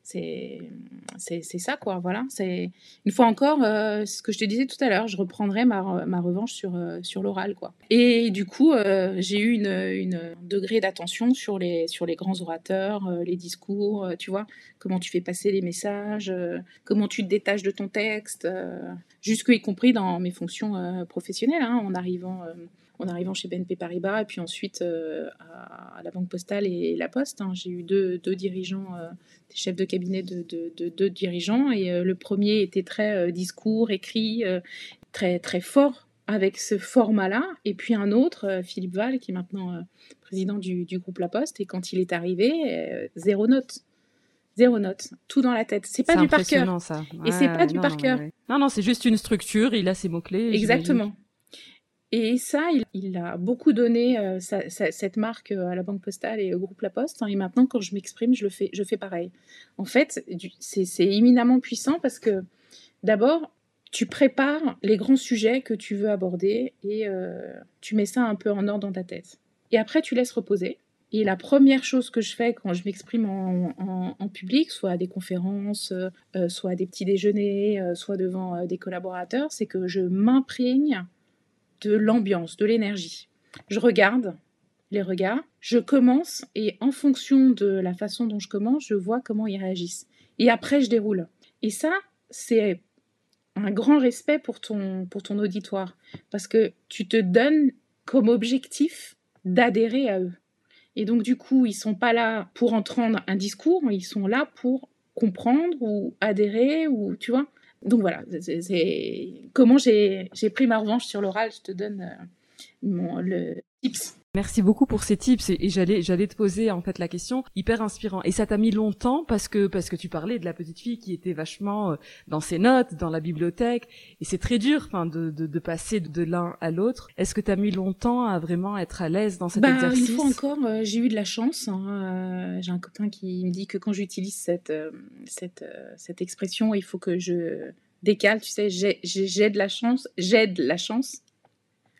c'est ça quoi voilà. C'est une fois encore euh, ce que je te disais tout à l'heure je reprendrai ma, ma revanche sur euh, sur l'oral quoi. Et du coup euh, j'ai eu une, une degré d'attention sur les sur les grands orateurs les discours tu vois. Comment tu fais passer les messages comment tu te détaches de ton texte jusque y compris dans mes fonctions professionnelles hein, en arrivant en arrivant chez BNP Paribas et puis ensuite à, la Banque Postale et la Poste. Hein. J'ai eu deux, deux dirigeants des chefs de cabinet de deux dirigeants. Et euh, le premier était très euh, discours, écrit, euh, très, très fort avec ce format-là. Et puis un autre, Philippe Val, qui est maintenant président du, groupe La Poste. Et quand il est arrivé, zéro note zéro note, tout dans la tête. C'est pas du par cœur. ça. et c'est pas du par cœur. Non, non, c'est juste une structure. Il a ses mots clés. Exactement. Et ça, il, a beaucoup donné euh, cette marque euh, à la Banque Postale et au groupe La Poste. Hein, et maintenant, quand je m'exprime, je le fais, je fais pareil. En fait, c'est éminemment puissant parce que d'abord, tu prépares les grands sujets que tu veux aborder et euh, tu mets ça un peu en ordre dans ta tête. Et après, tu laisses reposer. Et la première chose que je fais quand je m'exprime en, public, soit à des conférences, soit à des petits déjeuners, soit devant des collaborateurs, c'est que je m'imprègne de l'ambiance, de l'énergie. Je regarde les regards, je commence et en fonction de la façon dont je commence, je vois comment ils réagissent. Et après, je déroule. Et ça, c'est un grand respect pour ton, pour ton auditoire parce que tu te donnes comme objectif d'adhérer à eux. Et donc, du coup, ils sont pas là pour entendre un discours, ils sont là pour comprendre ou adhérer ou, tu vois. Donc voilà, c'est comment j'ai pris ma revanche sur l'oral. Je te donne euh, mon, le tips. Merci beaucoup pour ces tips et, j'allais j'allais te poser en fait la question hyper inspirant et ça t'a mis longtemps parce que parce que tu parlais de la petite fille qui était vachement euh, dans ses notes dans la bibliothèque. Et c'est très dur enfin de, de, de passer de l'un à l'autre. Est-ce que tu as mis longtemps à vraiment être à l'aise dans cet bah, exercice? une fois encore euh, j'ai eu de la chance hein, j'ai un copain qui me dit que quand j'utilise cette cette cette expression il faut que je décale tu sais j'ai de la chance j'aide la chance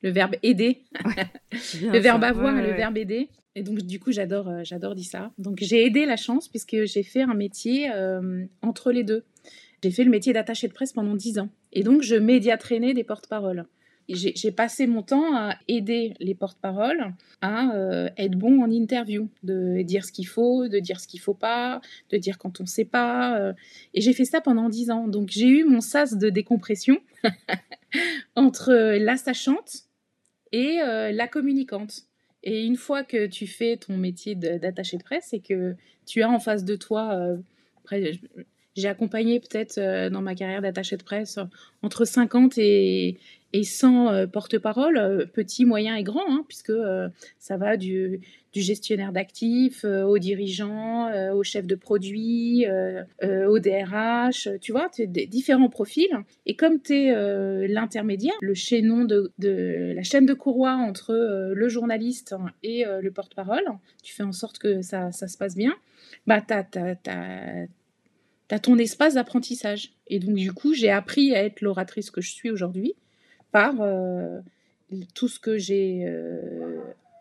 le verbe aider, le verbe avoir et le verbe aider. Et donc, du coup, j'adore, euh, j'adore dire ça. Donc, j'ai aidé la chance puisque j'ai fait un métier euh, entre les deux. J'ai fait le métier d'attaché de presse pendant dix ans. Et donc, je média-traînais des porte-paroles. J'ai passé mon temps à aider les porte-paroles à euh, être bon en interview, de dire ce qu'il faut, de dire ce qu'il faut pas, de dire quand on sait pas. et j'ai fait ça pendant dix ans. Donc j'ai eu mon sas de décompression entre la sachante et euh, la communicante. Et une fois que tu fais ton métier d'attaché de presse et que tu as en face de toi, euh, j'ai accompagné peut-être euh, dans ma carrière d'attaché de presse entre 50 et, et 100 porte-parole, petits, moyens et grands, hein, puisque ça va du, gestionnaire d'actifs euh, aux dirigeants, euh, aux chefs de produits, euh, au DRH, tu vois, tu des différents profils. Et comme tu es l'intermédiaire, le chaînon de, la chaîne de courroie entre le journaliste et le porte-parole, tu fais en sorte que ça, se passe bien, bah, tu as, ton espace d'apprentissage. Et donc, du coup, j'ai appris à être l'oratrice que je suis aujourd'hui par tout ce que j'ai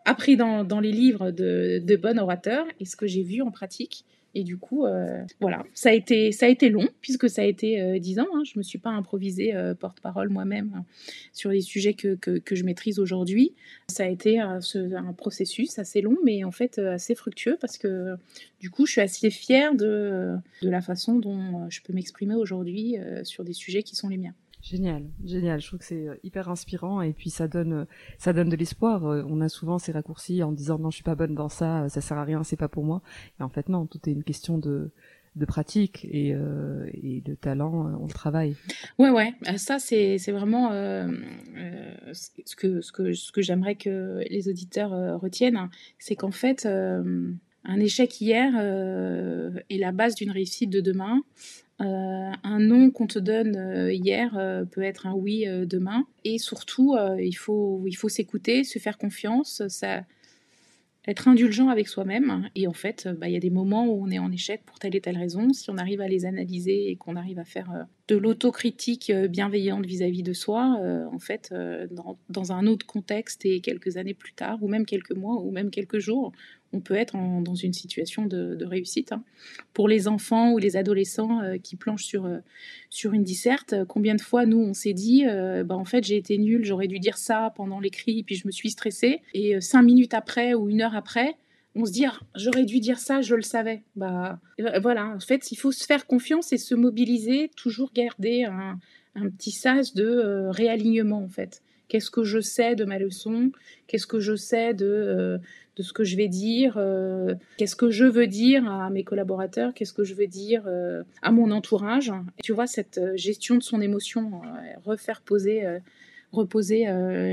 appris dans, les livres de, de bons orateurs et ce que j'ai vu en pratique. Et du coup, euh, voilà, ça a, été, ça a été long, puisque ça a été euh, dix ans. Hein. Je ne me suis pas improvisée euh, porte-parole moi-même hein, sur les sujets que, que, que je maîtrise aujourd'hui. Ça a été un processus assez long, mais en fait assez fructueux, parce que du coup, je suis assez fière de, de la façon dont je peux m'exprimer aujourd'hui sur des sujets qui sont les miens. Génial, génial. Je trouve que c'est euh, hyper inspirant et puis ça donne, euh, ça donne de l'espoir. Euh, on a souvent ces raccourcis en disant non, je suis pas bonne dans ça, ça sert à rien, c'est pas pour moi. Et en fait non, tout est une question de, pratique et, de talent, on le travaille. Ouais, ouais. Ça c'est, c'est vraiment ce que, ce que, ce que j'aimerais que les auditeurs retiennent, c'est qu'en fait un échec hier est la base d'une réussite de demain. Un non qu'on te donne hier peut être un oui demain. Et surtout, il faut, il faut s'écouter, se faire confiance. Ça, être indulgent avec soi-même. Et en fait, bah, il y a des moments où on est en échec pour telle et telle raison. Si on arrive à les analyser et qu'on arrive à faire euh, de l'autocritique euh, bienveillante vis-à-vis de soi, euh, en fait, dans, un autre contexte et quelques années plus tard, ou même quelques mois, ou même quelques jours, on peut être dans une situation de, réussite. Hein. Pour les enfants ou les adolescents euh, qui planchent sur, euh, sur une disserte, euh, combien de fois nous on s'est dit, bah, en fait j'ai été nulle, j'aurais dû dire ça pendant l'écrit, puis je me suis stressée, et cinq minutes après ou une heure après, on se dit ah, j'aurais dû dire ça, je le savais. Bah voilà, en fait il faut se faire confiance et se mobiliser, toujours garder un, un petit sas de réalignement en fait. Qu'est-ce que je sais de ma leçon? Qu'est-ce que je sais de, de ce que je vais dire, euh, qu'est-ce que je veux dire à mes collaborateurs, qu'est-ce que je veux dire euh, à mon entourage? Tu vois, cette euh, gestion de son émotion, refaire poser, reposer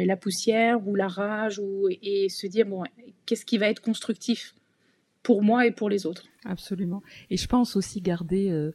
la poussière ou la rage, ou, et se dire, bon, qu'est-ce qui va être constructif pour moi et pour les autres? Absolument. Et je pense aussi garder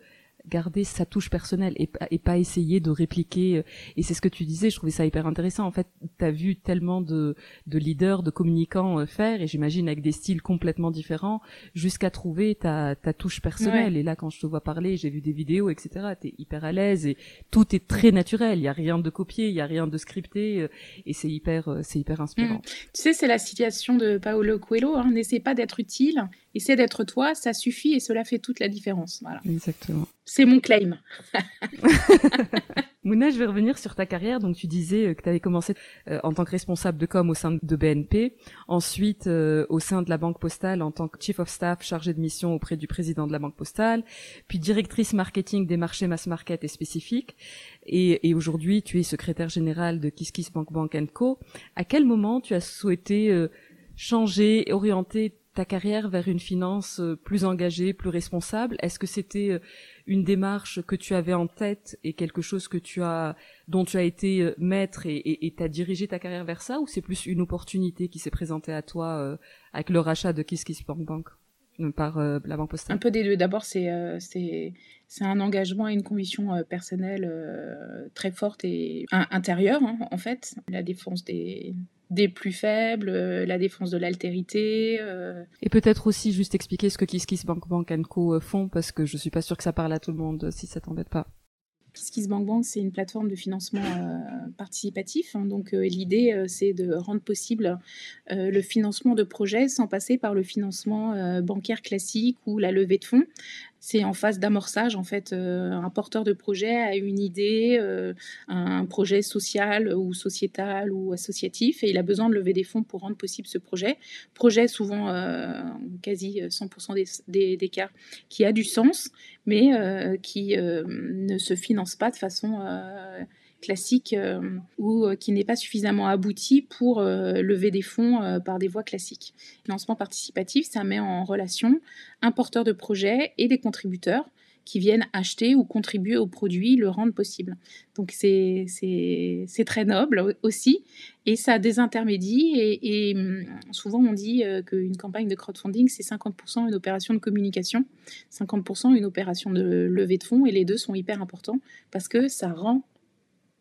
garder sa touche personnelle et, et pas essayer de répliquer. Euh, et c'est ce que tu disais, je trouvais ça hyper intéressant. En fait, tu as vu tellement de, de leaders, de communicants euh, faire, et j'imagine avec des styles complètement différents, jusqu'à trouver ta, ta touche personnelle. Et là, quand je te vois parler, j'ai vu des vidéos, etc. Tu es hyper à l'aise et tout est très naturel. Il y a rien de copié, il y a rien de scripté, euh, et c'est hyper, c'est hyper inspirant. Mm. Tu sais, c'est la situation de Paolo Coelho. Hein. N'essaie pas d'être utile, essaie d'être toi, ça suffit et cela fait toute la différence. Voilà. Exactement. C'est mon claim. Mouna, je vais revenir sur ta carrière. Donc, tu disais euh, que tu avais commencé euh, en tant que responsable de com au sein de BNP, ensuite euh, au sein de la Banque Postale en tant que chief of staff chargé de mission auprès du président de la Banque Postale, puis directrice marketing des marchés mass market et spécifiques. Et, aujourd'hui, tu es secrétaire général de KissKiss Bank Bank Co. À quel moment tu as souhaité changer, orienter ta carrière vers une finance euh, plus engagée, plus responsable? Est-ce que c'était euh, une démarche que tu avais en tête et quelque chose que tu as, dont tu as été euh, maître et tu as dirigé ta carrière vers ça, ou c'est plus une opportunité qui s'est présentée à toi avec le rachat de Kiss Kiss Bank Bank par la Banque Postale? Un peu des deux. D'abord, c'est un engagement et une conviction personnelle très forte et intérieure hein, en fait. La défense des des plus faibles, euh, la défense de l'altérité. Euh. Et peut-être aussi juste expliquer ce que KissKissBankBank Bank Co euh, font, parce que je suis pas sûre que ça parle à tout le monde si ça t'embête pas. KissKissBankBank Bank, c'est une plateforme de financement participatif. Hein. donc l'idée, c'est de rendre possible le financement de projets sans passer par le financement bancaire classique ou la levée de fonds c'est en phase d'amorçage. En fait, euh, un porteur de projet a une idée, euh, un projet social ou sociétal ou associatif, et il a besoin de lever des fonds pour rendre possible ce projet. Projet souvent euh, quasi 100% des, des, cas qui a du sens, mais qui ne se finance pas de façon classique euh, ou euh, qui n'est pas suffisamment abouti pour euh, lever des fonds par des voies classiques. Lancement participatif, ça met en relation un porteur de projet et des contributeurs qui viennent acheter ou contribuer au produit, le rendre possible. Donc c'est très noble aussi, et ça désintermédie, et, et hum, souvent on dit qu'une campagne de crowdfunding, c'est 50% une opération de communication, 50% une opération de levée de fonds, et les deux sont hyper importants, parce que ça rend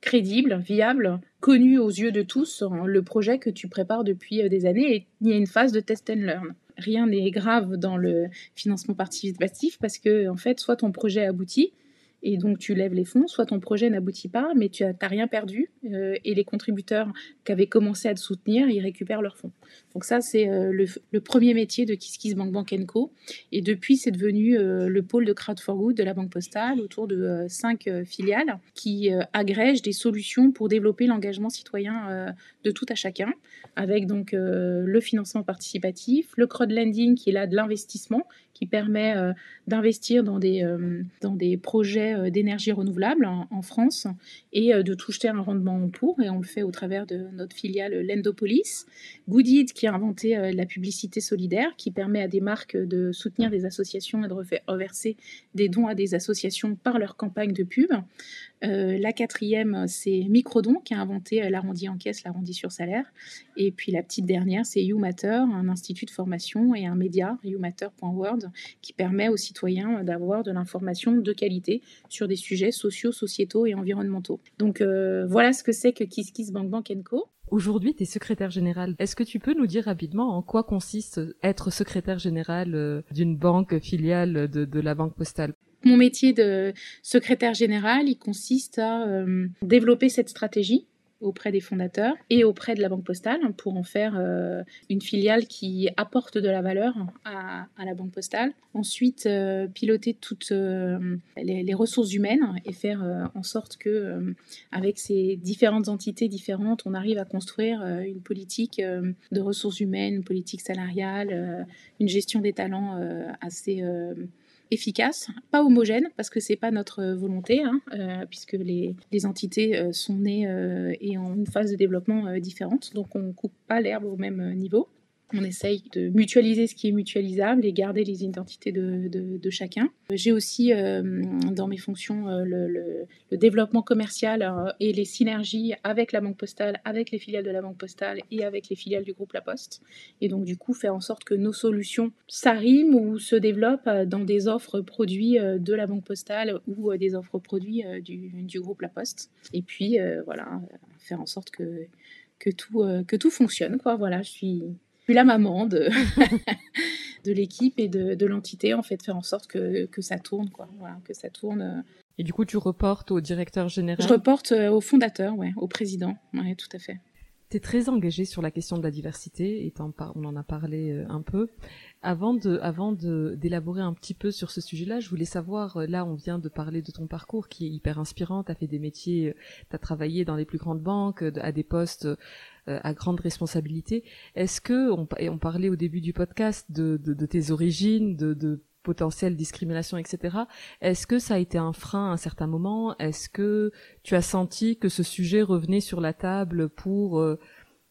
crédible, viable, connu aux yeux de tous, hein, le projet que tu prépares depuis euh, des années et il y a une phase de test and learn. Rien n'est grave dans le financement participatif parce que en fait, soit ton projet aboutit, et donc tu lèves les fonds, soit ton projet n'aboutit pas, mais tu n'as rien perdu, euh, et les contributeurs qui avaient commencé à te soutenir, ils récupèrent leurs fonds. Donc ça, c'est euh, le, premier métier de KissKissBankBank Bank Co. Et depuis, c'est devenu euh, le pôle de Crowd for Good de la Banque Postale, autour de cinq filiales, qui agrègent des solutions pour développer l'engagement citoyen de tout à chacun, avec donc le financement participatif, le crowdlending qui est là de l'investissement, qui permet d'investir dans, des dans des projets d'énergie renouvelable en, France et de toucher un rendement pour, et on le fait au travers de notre filiale Lendopolis. Goodid qui a inventé la publicité solidaire, qui permet à des marques de soutenir des associations et de reverser des dons à des associations par leur campagne de pub. Euh, la quatrième, c'est Microdon qui a inventé l'arrondi en caisse, l'arrondi sur salaire. Et puis la petite dernière, c'est YouMatter, un institut de formation et un média, youmatter.world, qui permet aux citoyens d'avoir de l'information de qualité sur des sujets sociaux, sociétaux et environnementaux. Donc voilà ce que c'est que KissKissBankBank Co. Aujourd'hui, tu es secrétaire général. Est-ce que tu peux nous dire rapidement en quoi consiste être secrétaire général euh, d'une banque filiale de, la Banque Postale? Mon métier de secrétaire général, il consiste à euh, développer cette stratégie auprès des fondateurs et auprès de la Banque Postale pour en faire euh, une filiale qui apporte de la valeur à, la Banque Postale. Ensuite, euh, piloter toutes euh, les, ressources humaines et faire en sorte que, avec ces différentes entités différentes, on arrive à construire une politique de ressources humaines, une politique salariale, une gestion des talents assez efficace, pas homogène, parce que c'est pas notre volonté, hein, euh, puisque les, entités euh, sont nées euh, et ont une phase de développement différente, donc on coupe pas l'herbe au même niveau. On essaye de mutualiser ce qui est mutualisable et garder les identités de, chacun. J'ai aussi euh, dans mes fonctions euh, le, développement commercial euh, et les synergies avec la Banque Postale, avec les filiales de la Banque Postale et avec les filiales du groupe La Poste. Et donc du coup faire en sorte que nos solutions s'arriment ou se développent dans des offres produits de la Banque Postale ou des offres produits du, groupe La Poste. Et puis voilà, faire en sorte que, que, tout, que tout fonctionne. Quoi. Voilà, je suis la maman de, de l'équipe et de, l'entité, en fait, faire en sorte que, que ça tourne, quoi. Voilà, que ça tourne. Euh. Et du coup, tu reportes au directeur général? Je reporte euh, au fondateur, ouais, au président, ouais, tout à fait. Tu es très engagé sur la question de la diversité, et on en a parlé euh, un peu. Avant de, avant de d'élaborer un petit peu sur ce sujet-là, je voulais savoir, là, on vient de parler de ton parcours qui est hyper inspirant. Tu as fait des métiers, tu as travaillé dans les plus grandes banques, à des postes à grande responsabilité. Est-ce que, on, on, parlait au début du podcast de, tes origines, de, de potentielle discrimination, etc. Est-ce que ça a été un frein à un certain moment? Est-ce que tu as senti que ce sujet revenait sur la table pour euh,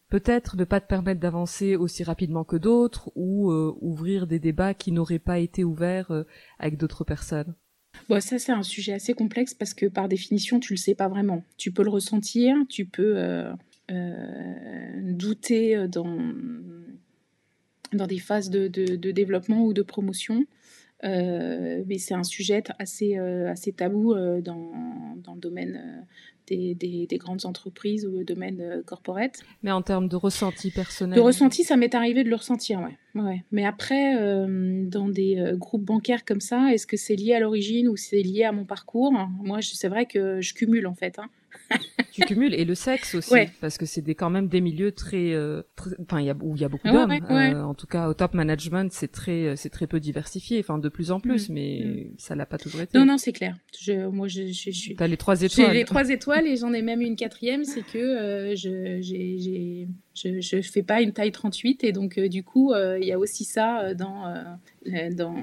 peut-être ne pas te permettre d'avancer aussi rapidement que d'autres ou euh, ouvrir des débats qui n'auraient pas été ouverts avec d'autres personnes? Bon, ça c'est un sujet assez complexe parce que par définition tu le sais pas vraiment. Tu peux le ressentir, tu peux euh, douter euh, dans, dans des phases de, de, développement ou de promotion. Euh, mais c'est un sujet assez, assez tabou dans, dans, le domaine des, des, des, grandes entreprises ou le domaine corporate. Mais en termes de ressenti personnel De ressenti, ça m'est arrivé de le ressentir, ouais. ouais. Mais après, dans des groupes bancaires comme ça, est-ce que c'est lié à l'origine ou c'est lié à mon parcours? Moi, c'est vrai que je cumule en fait. Hein. tu cumules et le sexe aussi parce que c'est des quand même des milieux très, euh, enfin où il y a beaucoup d'hommes euh, en tout cas au top management c'est très euh, c'est très peu diversifié enfin de plus en plus mm. mais mm. ça l'a pas toujours été non non c'est clair je, moi je, je, je t'as les trois étoiles j'ai les trois étoiles et j'en ai même une quatrième c'est que je j'ai je, je fais pas une taille 38 et donc du coup il y a aussi ça dans dans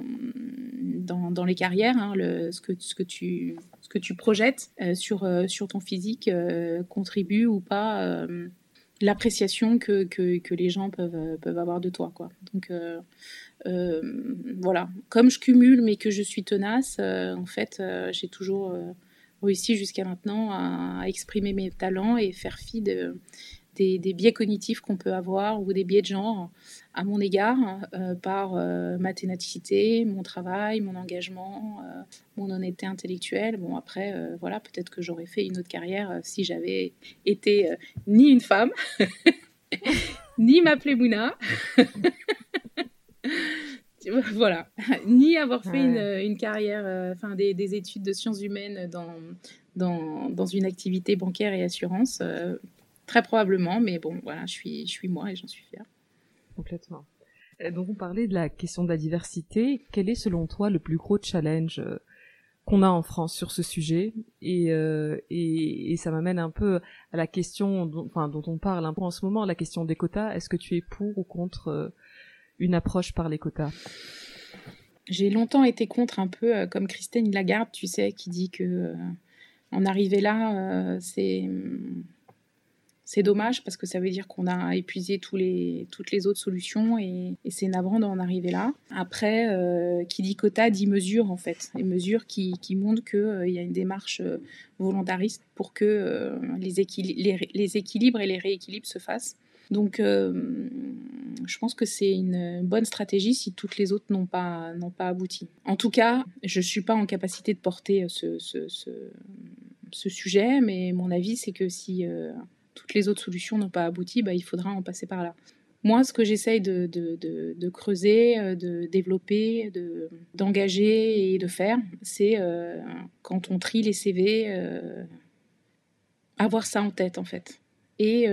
dans, dans les carrières hein, le, ce que ce que tu ce que tu projettes euh, sur, euh, sur ton physique euh, contribue ou pas l'appréciation que, que, les gens peuvent, peuvent avoir de toi. Quoi. Donc voilà, comme je cumule mais que je suis tenace, en fait, j'ai toujours réussi jusqu'à maintenant à, exprimer mes talents et faire fi de, des, des biais cognitifs qu'on peut avoir ou des biais de genre à mon égard euh, par euh, ma ténacité, mon travail, mon engagement, euh, mon honnêteté intellectuelle. Bon, après, voilà, peut-être que j'aurais fait une autre carrière si j'avais été ni une femme, ni m'appeler Mouna. voilà, ni avoir fait une, une, carrière, enfin des, des, études de sciences humaines dans, dans, dans une activité bancaire et assurance, très probablement, mais bon, voilà, je suis, je suis moi et j'en suis fière. Complètement. Donc on parlait de la question de la diversité. Quel est selon toi le plus gros challenge euh, qu'on a en France sur ce sujet? Et, euh, et, et, ça m'amène un peu à la question dont, enfin, dont on parle un peu en ce moment, la question des quotas. Est-ce que tu es pour ou contre euh, une approche par les quotas? J'ai longtemps été contre un peu comme Christine Lagarde, tu sais, qui dit que en arriver là, c'est C'est dommage parce que ça veut dire qu'on a épuisé toutes les autres solutions et, c'est navrant d'en arriver là. Après, euh, qui dit quota dit mesure en fait. Les mesures qui, montrent qu'il euh, y a une démarche euh, volontariste pour que les, équilibres et les rééquilibres se fassent. Donc, je pense que c'est une bonne stratégie si toutes les autres n'ont pas, abouti. En tout cas, je ne suis pas en capacité de porter ce, sujet, mais mon avis, c'est que si toutes les autres solutions n'ont pas abouti, bah, il faudra en passer par là. Moi, ce que j'essaye de, de, creuser, euh, de développer, d'engager et de faire, c'est euh, quand on trie les CV, euh, avoir ça en tête en fait. Et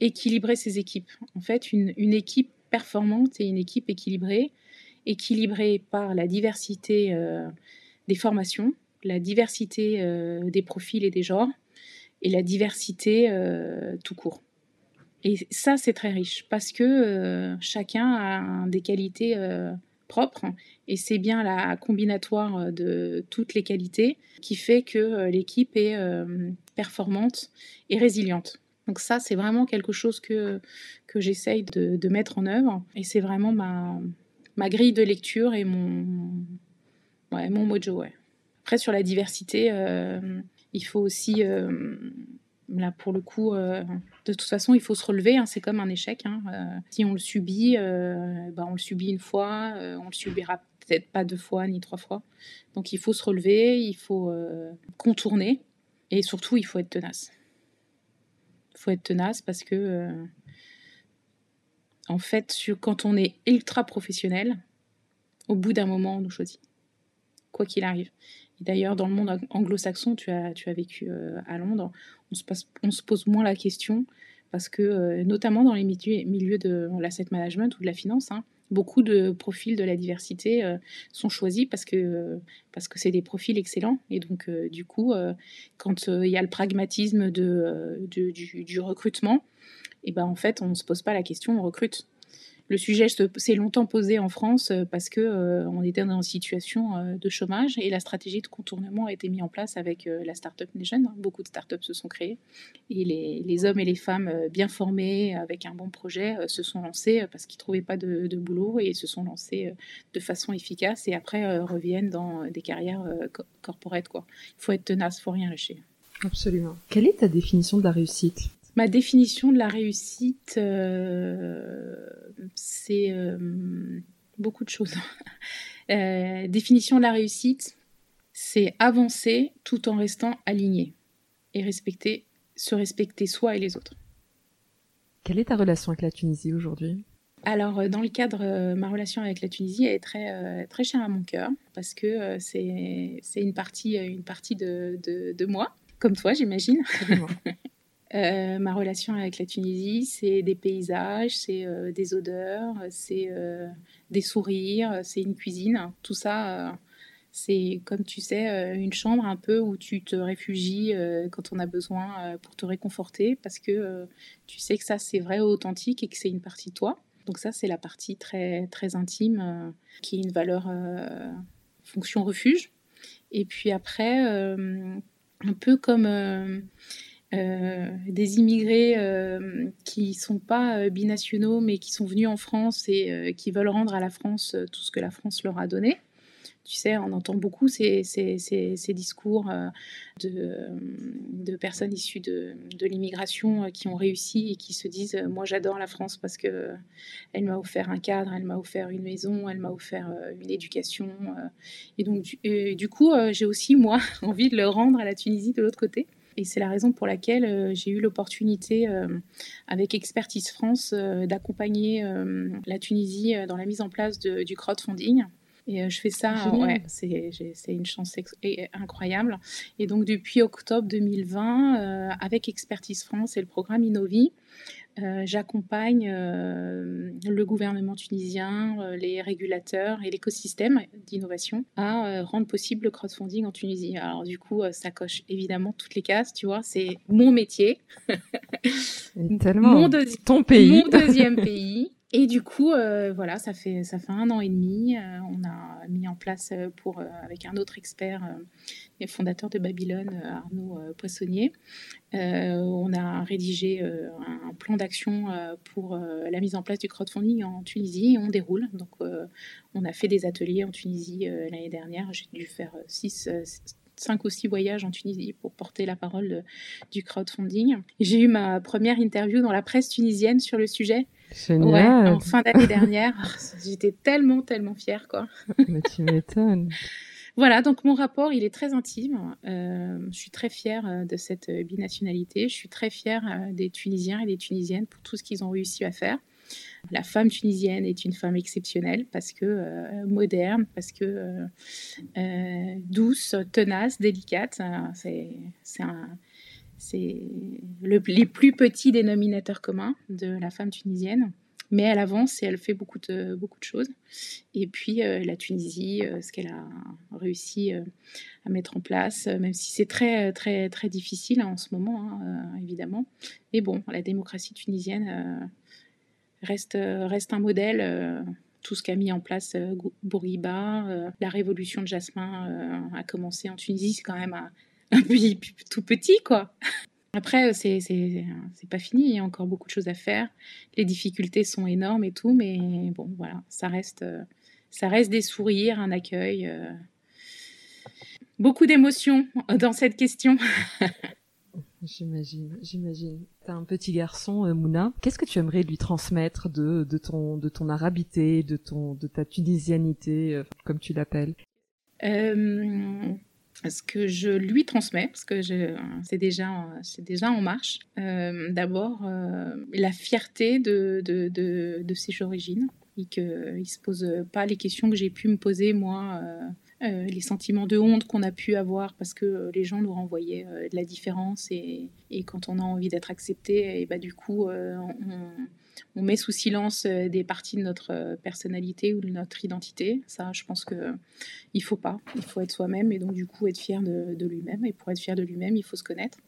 équilibrer ses équipes. En fait, une, une, équipe performante et une équipe équilibrée, équilibrée par la diversité des formations, la diversité des profils et des genres, et la diversité euh, tout court. Et ça, c'est très riche parce que euh, chacun a des qualités euh, propres et c'est bien la combinatoire de toutes les qualités qui fait que l'équipe est performante et résiliente. Donc ça, c'est vraiment quelque chose que, que j'essaye de, mettre en œuvre et c'est vraiment ma, ma grille de lecture et mon, mon mojo. Après, sur la diversité, il faut aussi, euh, là pour le coup, euh, de toute façon, il faut se relever. Hein, c'est comme un échec. Hein, euh, si on le subit, bah, on le subit une fois, on le subira peut-être pas deux fois ni trois fois. Donc il faut se relever, il faut contourner et surtout il faut être tenace. Il faut être tenace parce que en fait, quand on est ultra professionnel, au bout d'un moment, on nous choisit. Quoi qu'il arrive. D'ailleurs, dans le monde anglo-saxon, tu as, vécu euh, à Londres, on se, pose moins la question parce que, euh, notamment dans les milieux, de l'asset management ou de la finance, hein, beaucoup de profils de la diversité euh, sont choisis parce que parce que c'est des profils excellents. Et donc du coup quand il y a le pragmatisme du, recrutement et eh ben en fait on ne se pose pas la question on recrute le sujet s'est longtemps posé en France euh, parce que euh, on était dans une situation euh, de chômage et la stratégie de contournement a été mise en place avec la Startup Nation. Beaucoup de startups se sont créées et les, hommes et les femmes bien formés avec un bon projet se sont lancés parce qu'ils trouvaient pas de, boulot et se sont lancés de façon efficace et après reviennent dans des carrières corporate. Il faut être tenace, faut rien lâcher. Absolument. Quelle est ta définition de la réussite? Ma définition de la réussite, c'est euh, beaucoup de choses. Euh, définition de la réussite, c'est avancer tout en restant aligné et respecter, se respecter soi et les autres. Quelle est ta relation avec la Tunisie aujourd'hui? Alors, euh, dans le cadre, ma relation avec la Tunisie est très, très chère à mon cœur parce que c'est une partie, une partie de, de, de moi, comme toi, j'imagine. Euh, ma relation avec la Tunisie, c'est des paysages, c'est euh, des odeurs, c'est euh, des sourires, c'est une cuisine. Tout ça, c'est comme tu sais, une chambre un peu où tu te réfugies quand on a besoin pour te réconforter parce que tu sais que ça c'est vrai, authentique et que c'est une partie de toi. Donc ça, c'est la partie très très intime qui est une valeur fonction refuge. Et puis après, un peu comme euh, des immigrés euh, qui sont pas euh, binationaux mais qui sont venus en France et qui veulent rendre à la France tout ce que la France leur a donné. Tu sais, on entend beaucoup ces, discours de, personnes issues de, l'immigration qui ont réussi et qui se disent Moi, j'adore la France parce que elle m'a offert un cadre, elle m'a offert une maison, elle m'a offert une éducation. Et donc, du, du coup, j'ai aussi, moi, envie de le rendre à la Tunisie de l'autre côté. Et c'est la raison pour laquelle euh, j'ai eu l'opportunité, euh, avec Expertise France, euh, d'accompagner la Tunisie dans la mise en place du crowdfunding. Et je fais ça, ouais, c'est une chance incroyable. Et donc depuis octobre 2020, avec Expertise France et le programme Innovi, euh, j'accompagne euh, le gouvernement tunisien, euh, les régulateurs et l'écosystème d'innovation à rendre possible le crowdfunding en Tunisie. Alors du coup, ça coche évidemment toutes les cases, tu vois, c'est mon métier. Tellement. Mon, Ton pays. mon deuxième pays. Et du coup, euh, voilà, ça fait, ça fait un an et demi. Euh, on a mis en place euh, pour, avec un autre expert, et fondateur de Babylone, Arnaud Poissonnier, on a rédigé un plan d'action pour la mise en place du crowdfunding en Tunisie on déroule. Donc, on a fait des ateliers en Tunisie l'année dernière. J'ai dû faire six, cinq ou six voyages en Tunisie pour porter la parole du crowdfunding. J'ai eu ma première interview dans la presse tunisienne sur le sujet. Génial. en fin d'année dernière. J'étais tellement, tellement fière, quoi. Mais tu m'étonnes. Voilà, donc mon rapport, il est très intime. Euh, je suis très fière euh, de cette binationalité. Je suis très fière euh, des Tunisiens et des Tunisiennes pour tout ce qu'ils ont réussi à faire. La femme tunisienne est une femme exceptionnelle parce que moderne, parce que douce, tenace, délicate. c'est un, c'est le, les plus petits dénominateurs communs de la femme tunisienne. Mais elle avance et elle fait beaucoup de, beaucoup de choses. Et puis euh, la Tunisie, euh, ce qu'elle a réussi euh, à mettre en place, même si c'est très, très, très difficile hein, en ce moment, hein, évidemment. Mais bon, la démocratie tunisienne reste, reste un modèle tout ce qu'a mis en place Bourguiba, la révolution de Jasmin a commencé en Tunisie, c'est quand même un pays tout petit, quoi. Après, c'est pas fini, il y a encore beaucoup de choses à faire. Les difficultés sont énormes et tout, mais bon, voilà, ça reste, ça reste des sourires, un accueil. Euh. Beaucoup d'émotions dans cette question. J'imagine, j'imagine. T'as un petit garçon, euh, Mouna. Qu'est-ce que tu aimerais lui transmettre de, de, ton, de ton arabité, de, ton, de ta tunisianité, euh, comme tu l'appelles? Ce que je lui transmets, parce que c'est déjà, déjà en marche. Euh, d'abord, euh, la fierté de, de, de, ses origines et qu'il ne se pose pas les questions que j'ai pu me poser moi. Euh, les sentiments de honte qu'on a pu avoir parce que les gens nous renvoyaient de la différence et, et quand on a envie d'être accepté, et bah, du coup, on, on met sous silence euh, des parties de notre euh, personnalité ou de notre identité. Ça, je pense que il faut pas. Il faut être soi-même et donc du coup être fier de, lui-même. Et pour être fier de lui-même, il faut se connaître.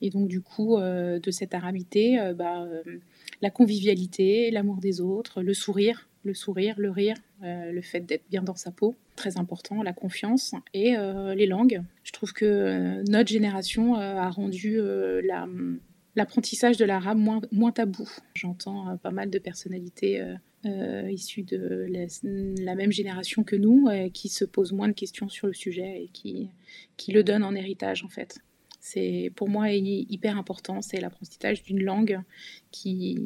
Et donc du coup, euh, de cette arabité, bah, la convivialité, l'amour des autres, le sourire, le sourire, le rire, le fait d'être bien dans sa peau, très important, la confiance et les langues. Je trouve que notre génération a rendu la l'apprentissage de l'arabe moins, moins tabou. J'entends euh, pas mal de personnalités euh, euh, issues de la, même génération que nous qui se posent moins de questions sur le sujet et qui, qui le donnent en héritage en fait. C'est pour moi hyper important, c'est l'apprentissage d'une langue qui,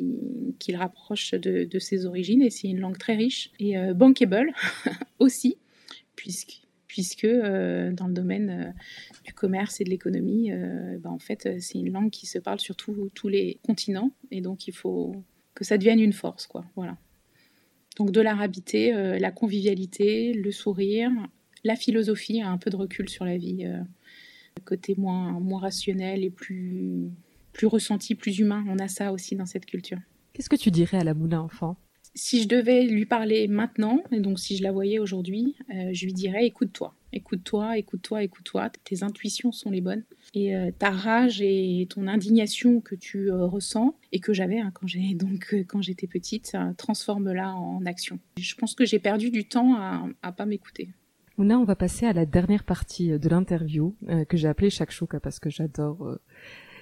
qui le rapproche de, ses origines et c'est une langue très riche et bankable aussi, puisque puisque euh, dans le domaine euh, du commerce et de l'économie, bah, en fait, c'est une langue qui se parle sur tous les continents, et donc il faut que ça devienne une force, quoi. Voilà. Donc de l'arabité, la convivialité, le sourire, la philosophie, un peu de recul sur la vie, côté moins, moins rationnel et plus, plus ressenti, plus humain. On a ça aussi dans cette culture. Qu'est-ce que tu dirais à la Mouna enfant? Si je devais lui parler maintenant, et donc si je la voyais aujourd'hui, euh, je lui dirais écoute-toi, écoute-toi, écoute-toi, écoute-toi, tes intuitions sont les bonnes. Et euh, ta rage et ton indignation que tu euh, ressens, et que j'avais hein, quand j'étais petite, transforme-la en action. Je pense que j'ai perdu du temps à, à pas m'écouter. On va passer à la dernière partie de l'interview que j'ai appelée Chouka parce que j'adore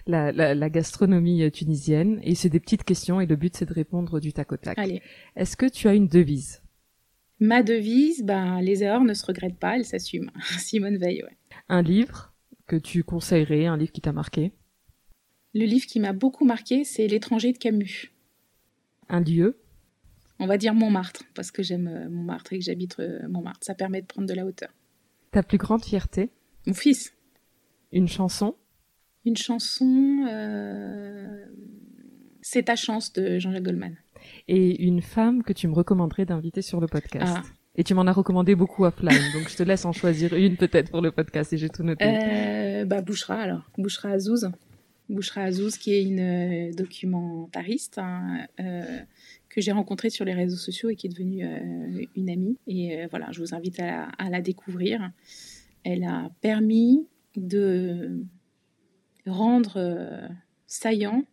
la, la, gastronomie euh, tunisienne. Et c'est des petites questions et le but c'est de répondre du tac au tac. Est-ce que tu as une devise? Ma devise, ben, les erreurs ne se regrettent pas, elles s'assument. Simone Veil, ouais. Un livre que tu conseillerais, un livre qui t'a marqué? Le livre qui m'a beaucoup marqué, c'est L'étranger de Camus. Un lieu? On va dire Montmartre, parce que j'aime euh, Montmartre et que j'habite euh, Montmartre. Ça permet de prendre de la hauteur. Ta plus grande fierté? Mon fils. Une chanson? Une chanson, euh, C'est ta chance de Jean-Jacques Goldman. Et une femme que tu me recommanderais d'inviter sur le podcast. Ah. Et tu m'en as recommandé beaucoup offline, donc je te laisse en choisir une peut-être pour le podcast et j'ai tout noté. Euh, bah Bouchra alors, Bouchra Azouz. Bouchra Azouz qui est une euh, documentariste hein, que j'ai rencontrée sur les réseaux sociaux et qui est devenue une amie. Et voilà, je vous invite à la découvrir. Elle a permis de rendre euh, saillant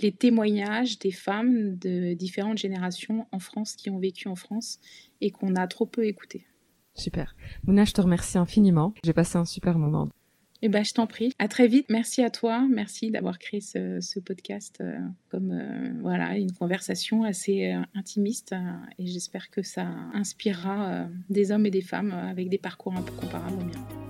les témoignages des femmes de différentes générations en France qui ont vécu en France et qu'on a trop peu écouté. Super. Mouna, je te remercie infiniment. J'ai passé un super moment. Eh ben, je t'en prie. À très vite. Merci à toi. Merci d'avoir créé ce, podcast euh, comme euh, voilà une conversation assez euh, intimiste et j'espère que ça inspirera des hommes et des femmes avec des parcours un peu comparables au mien.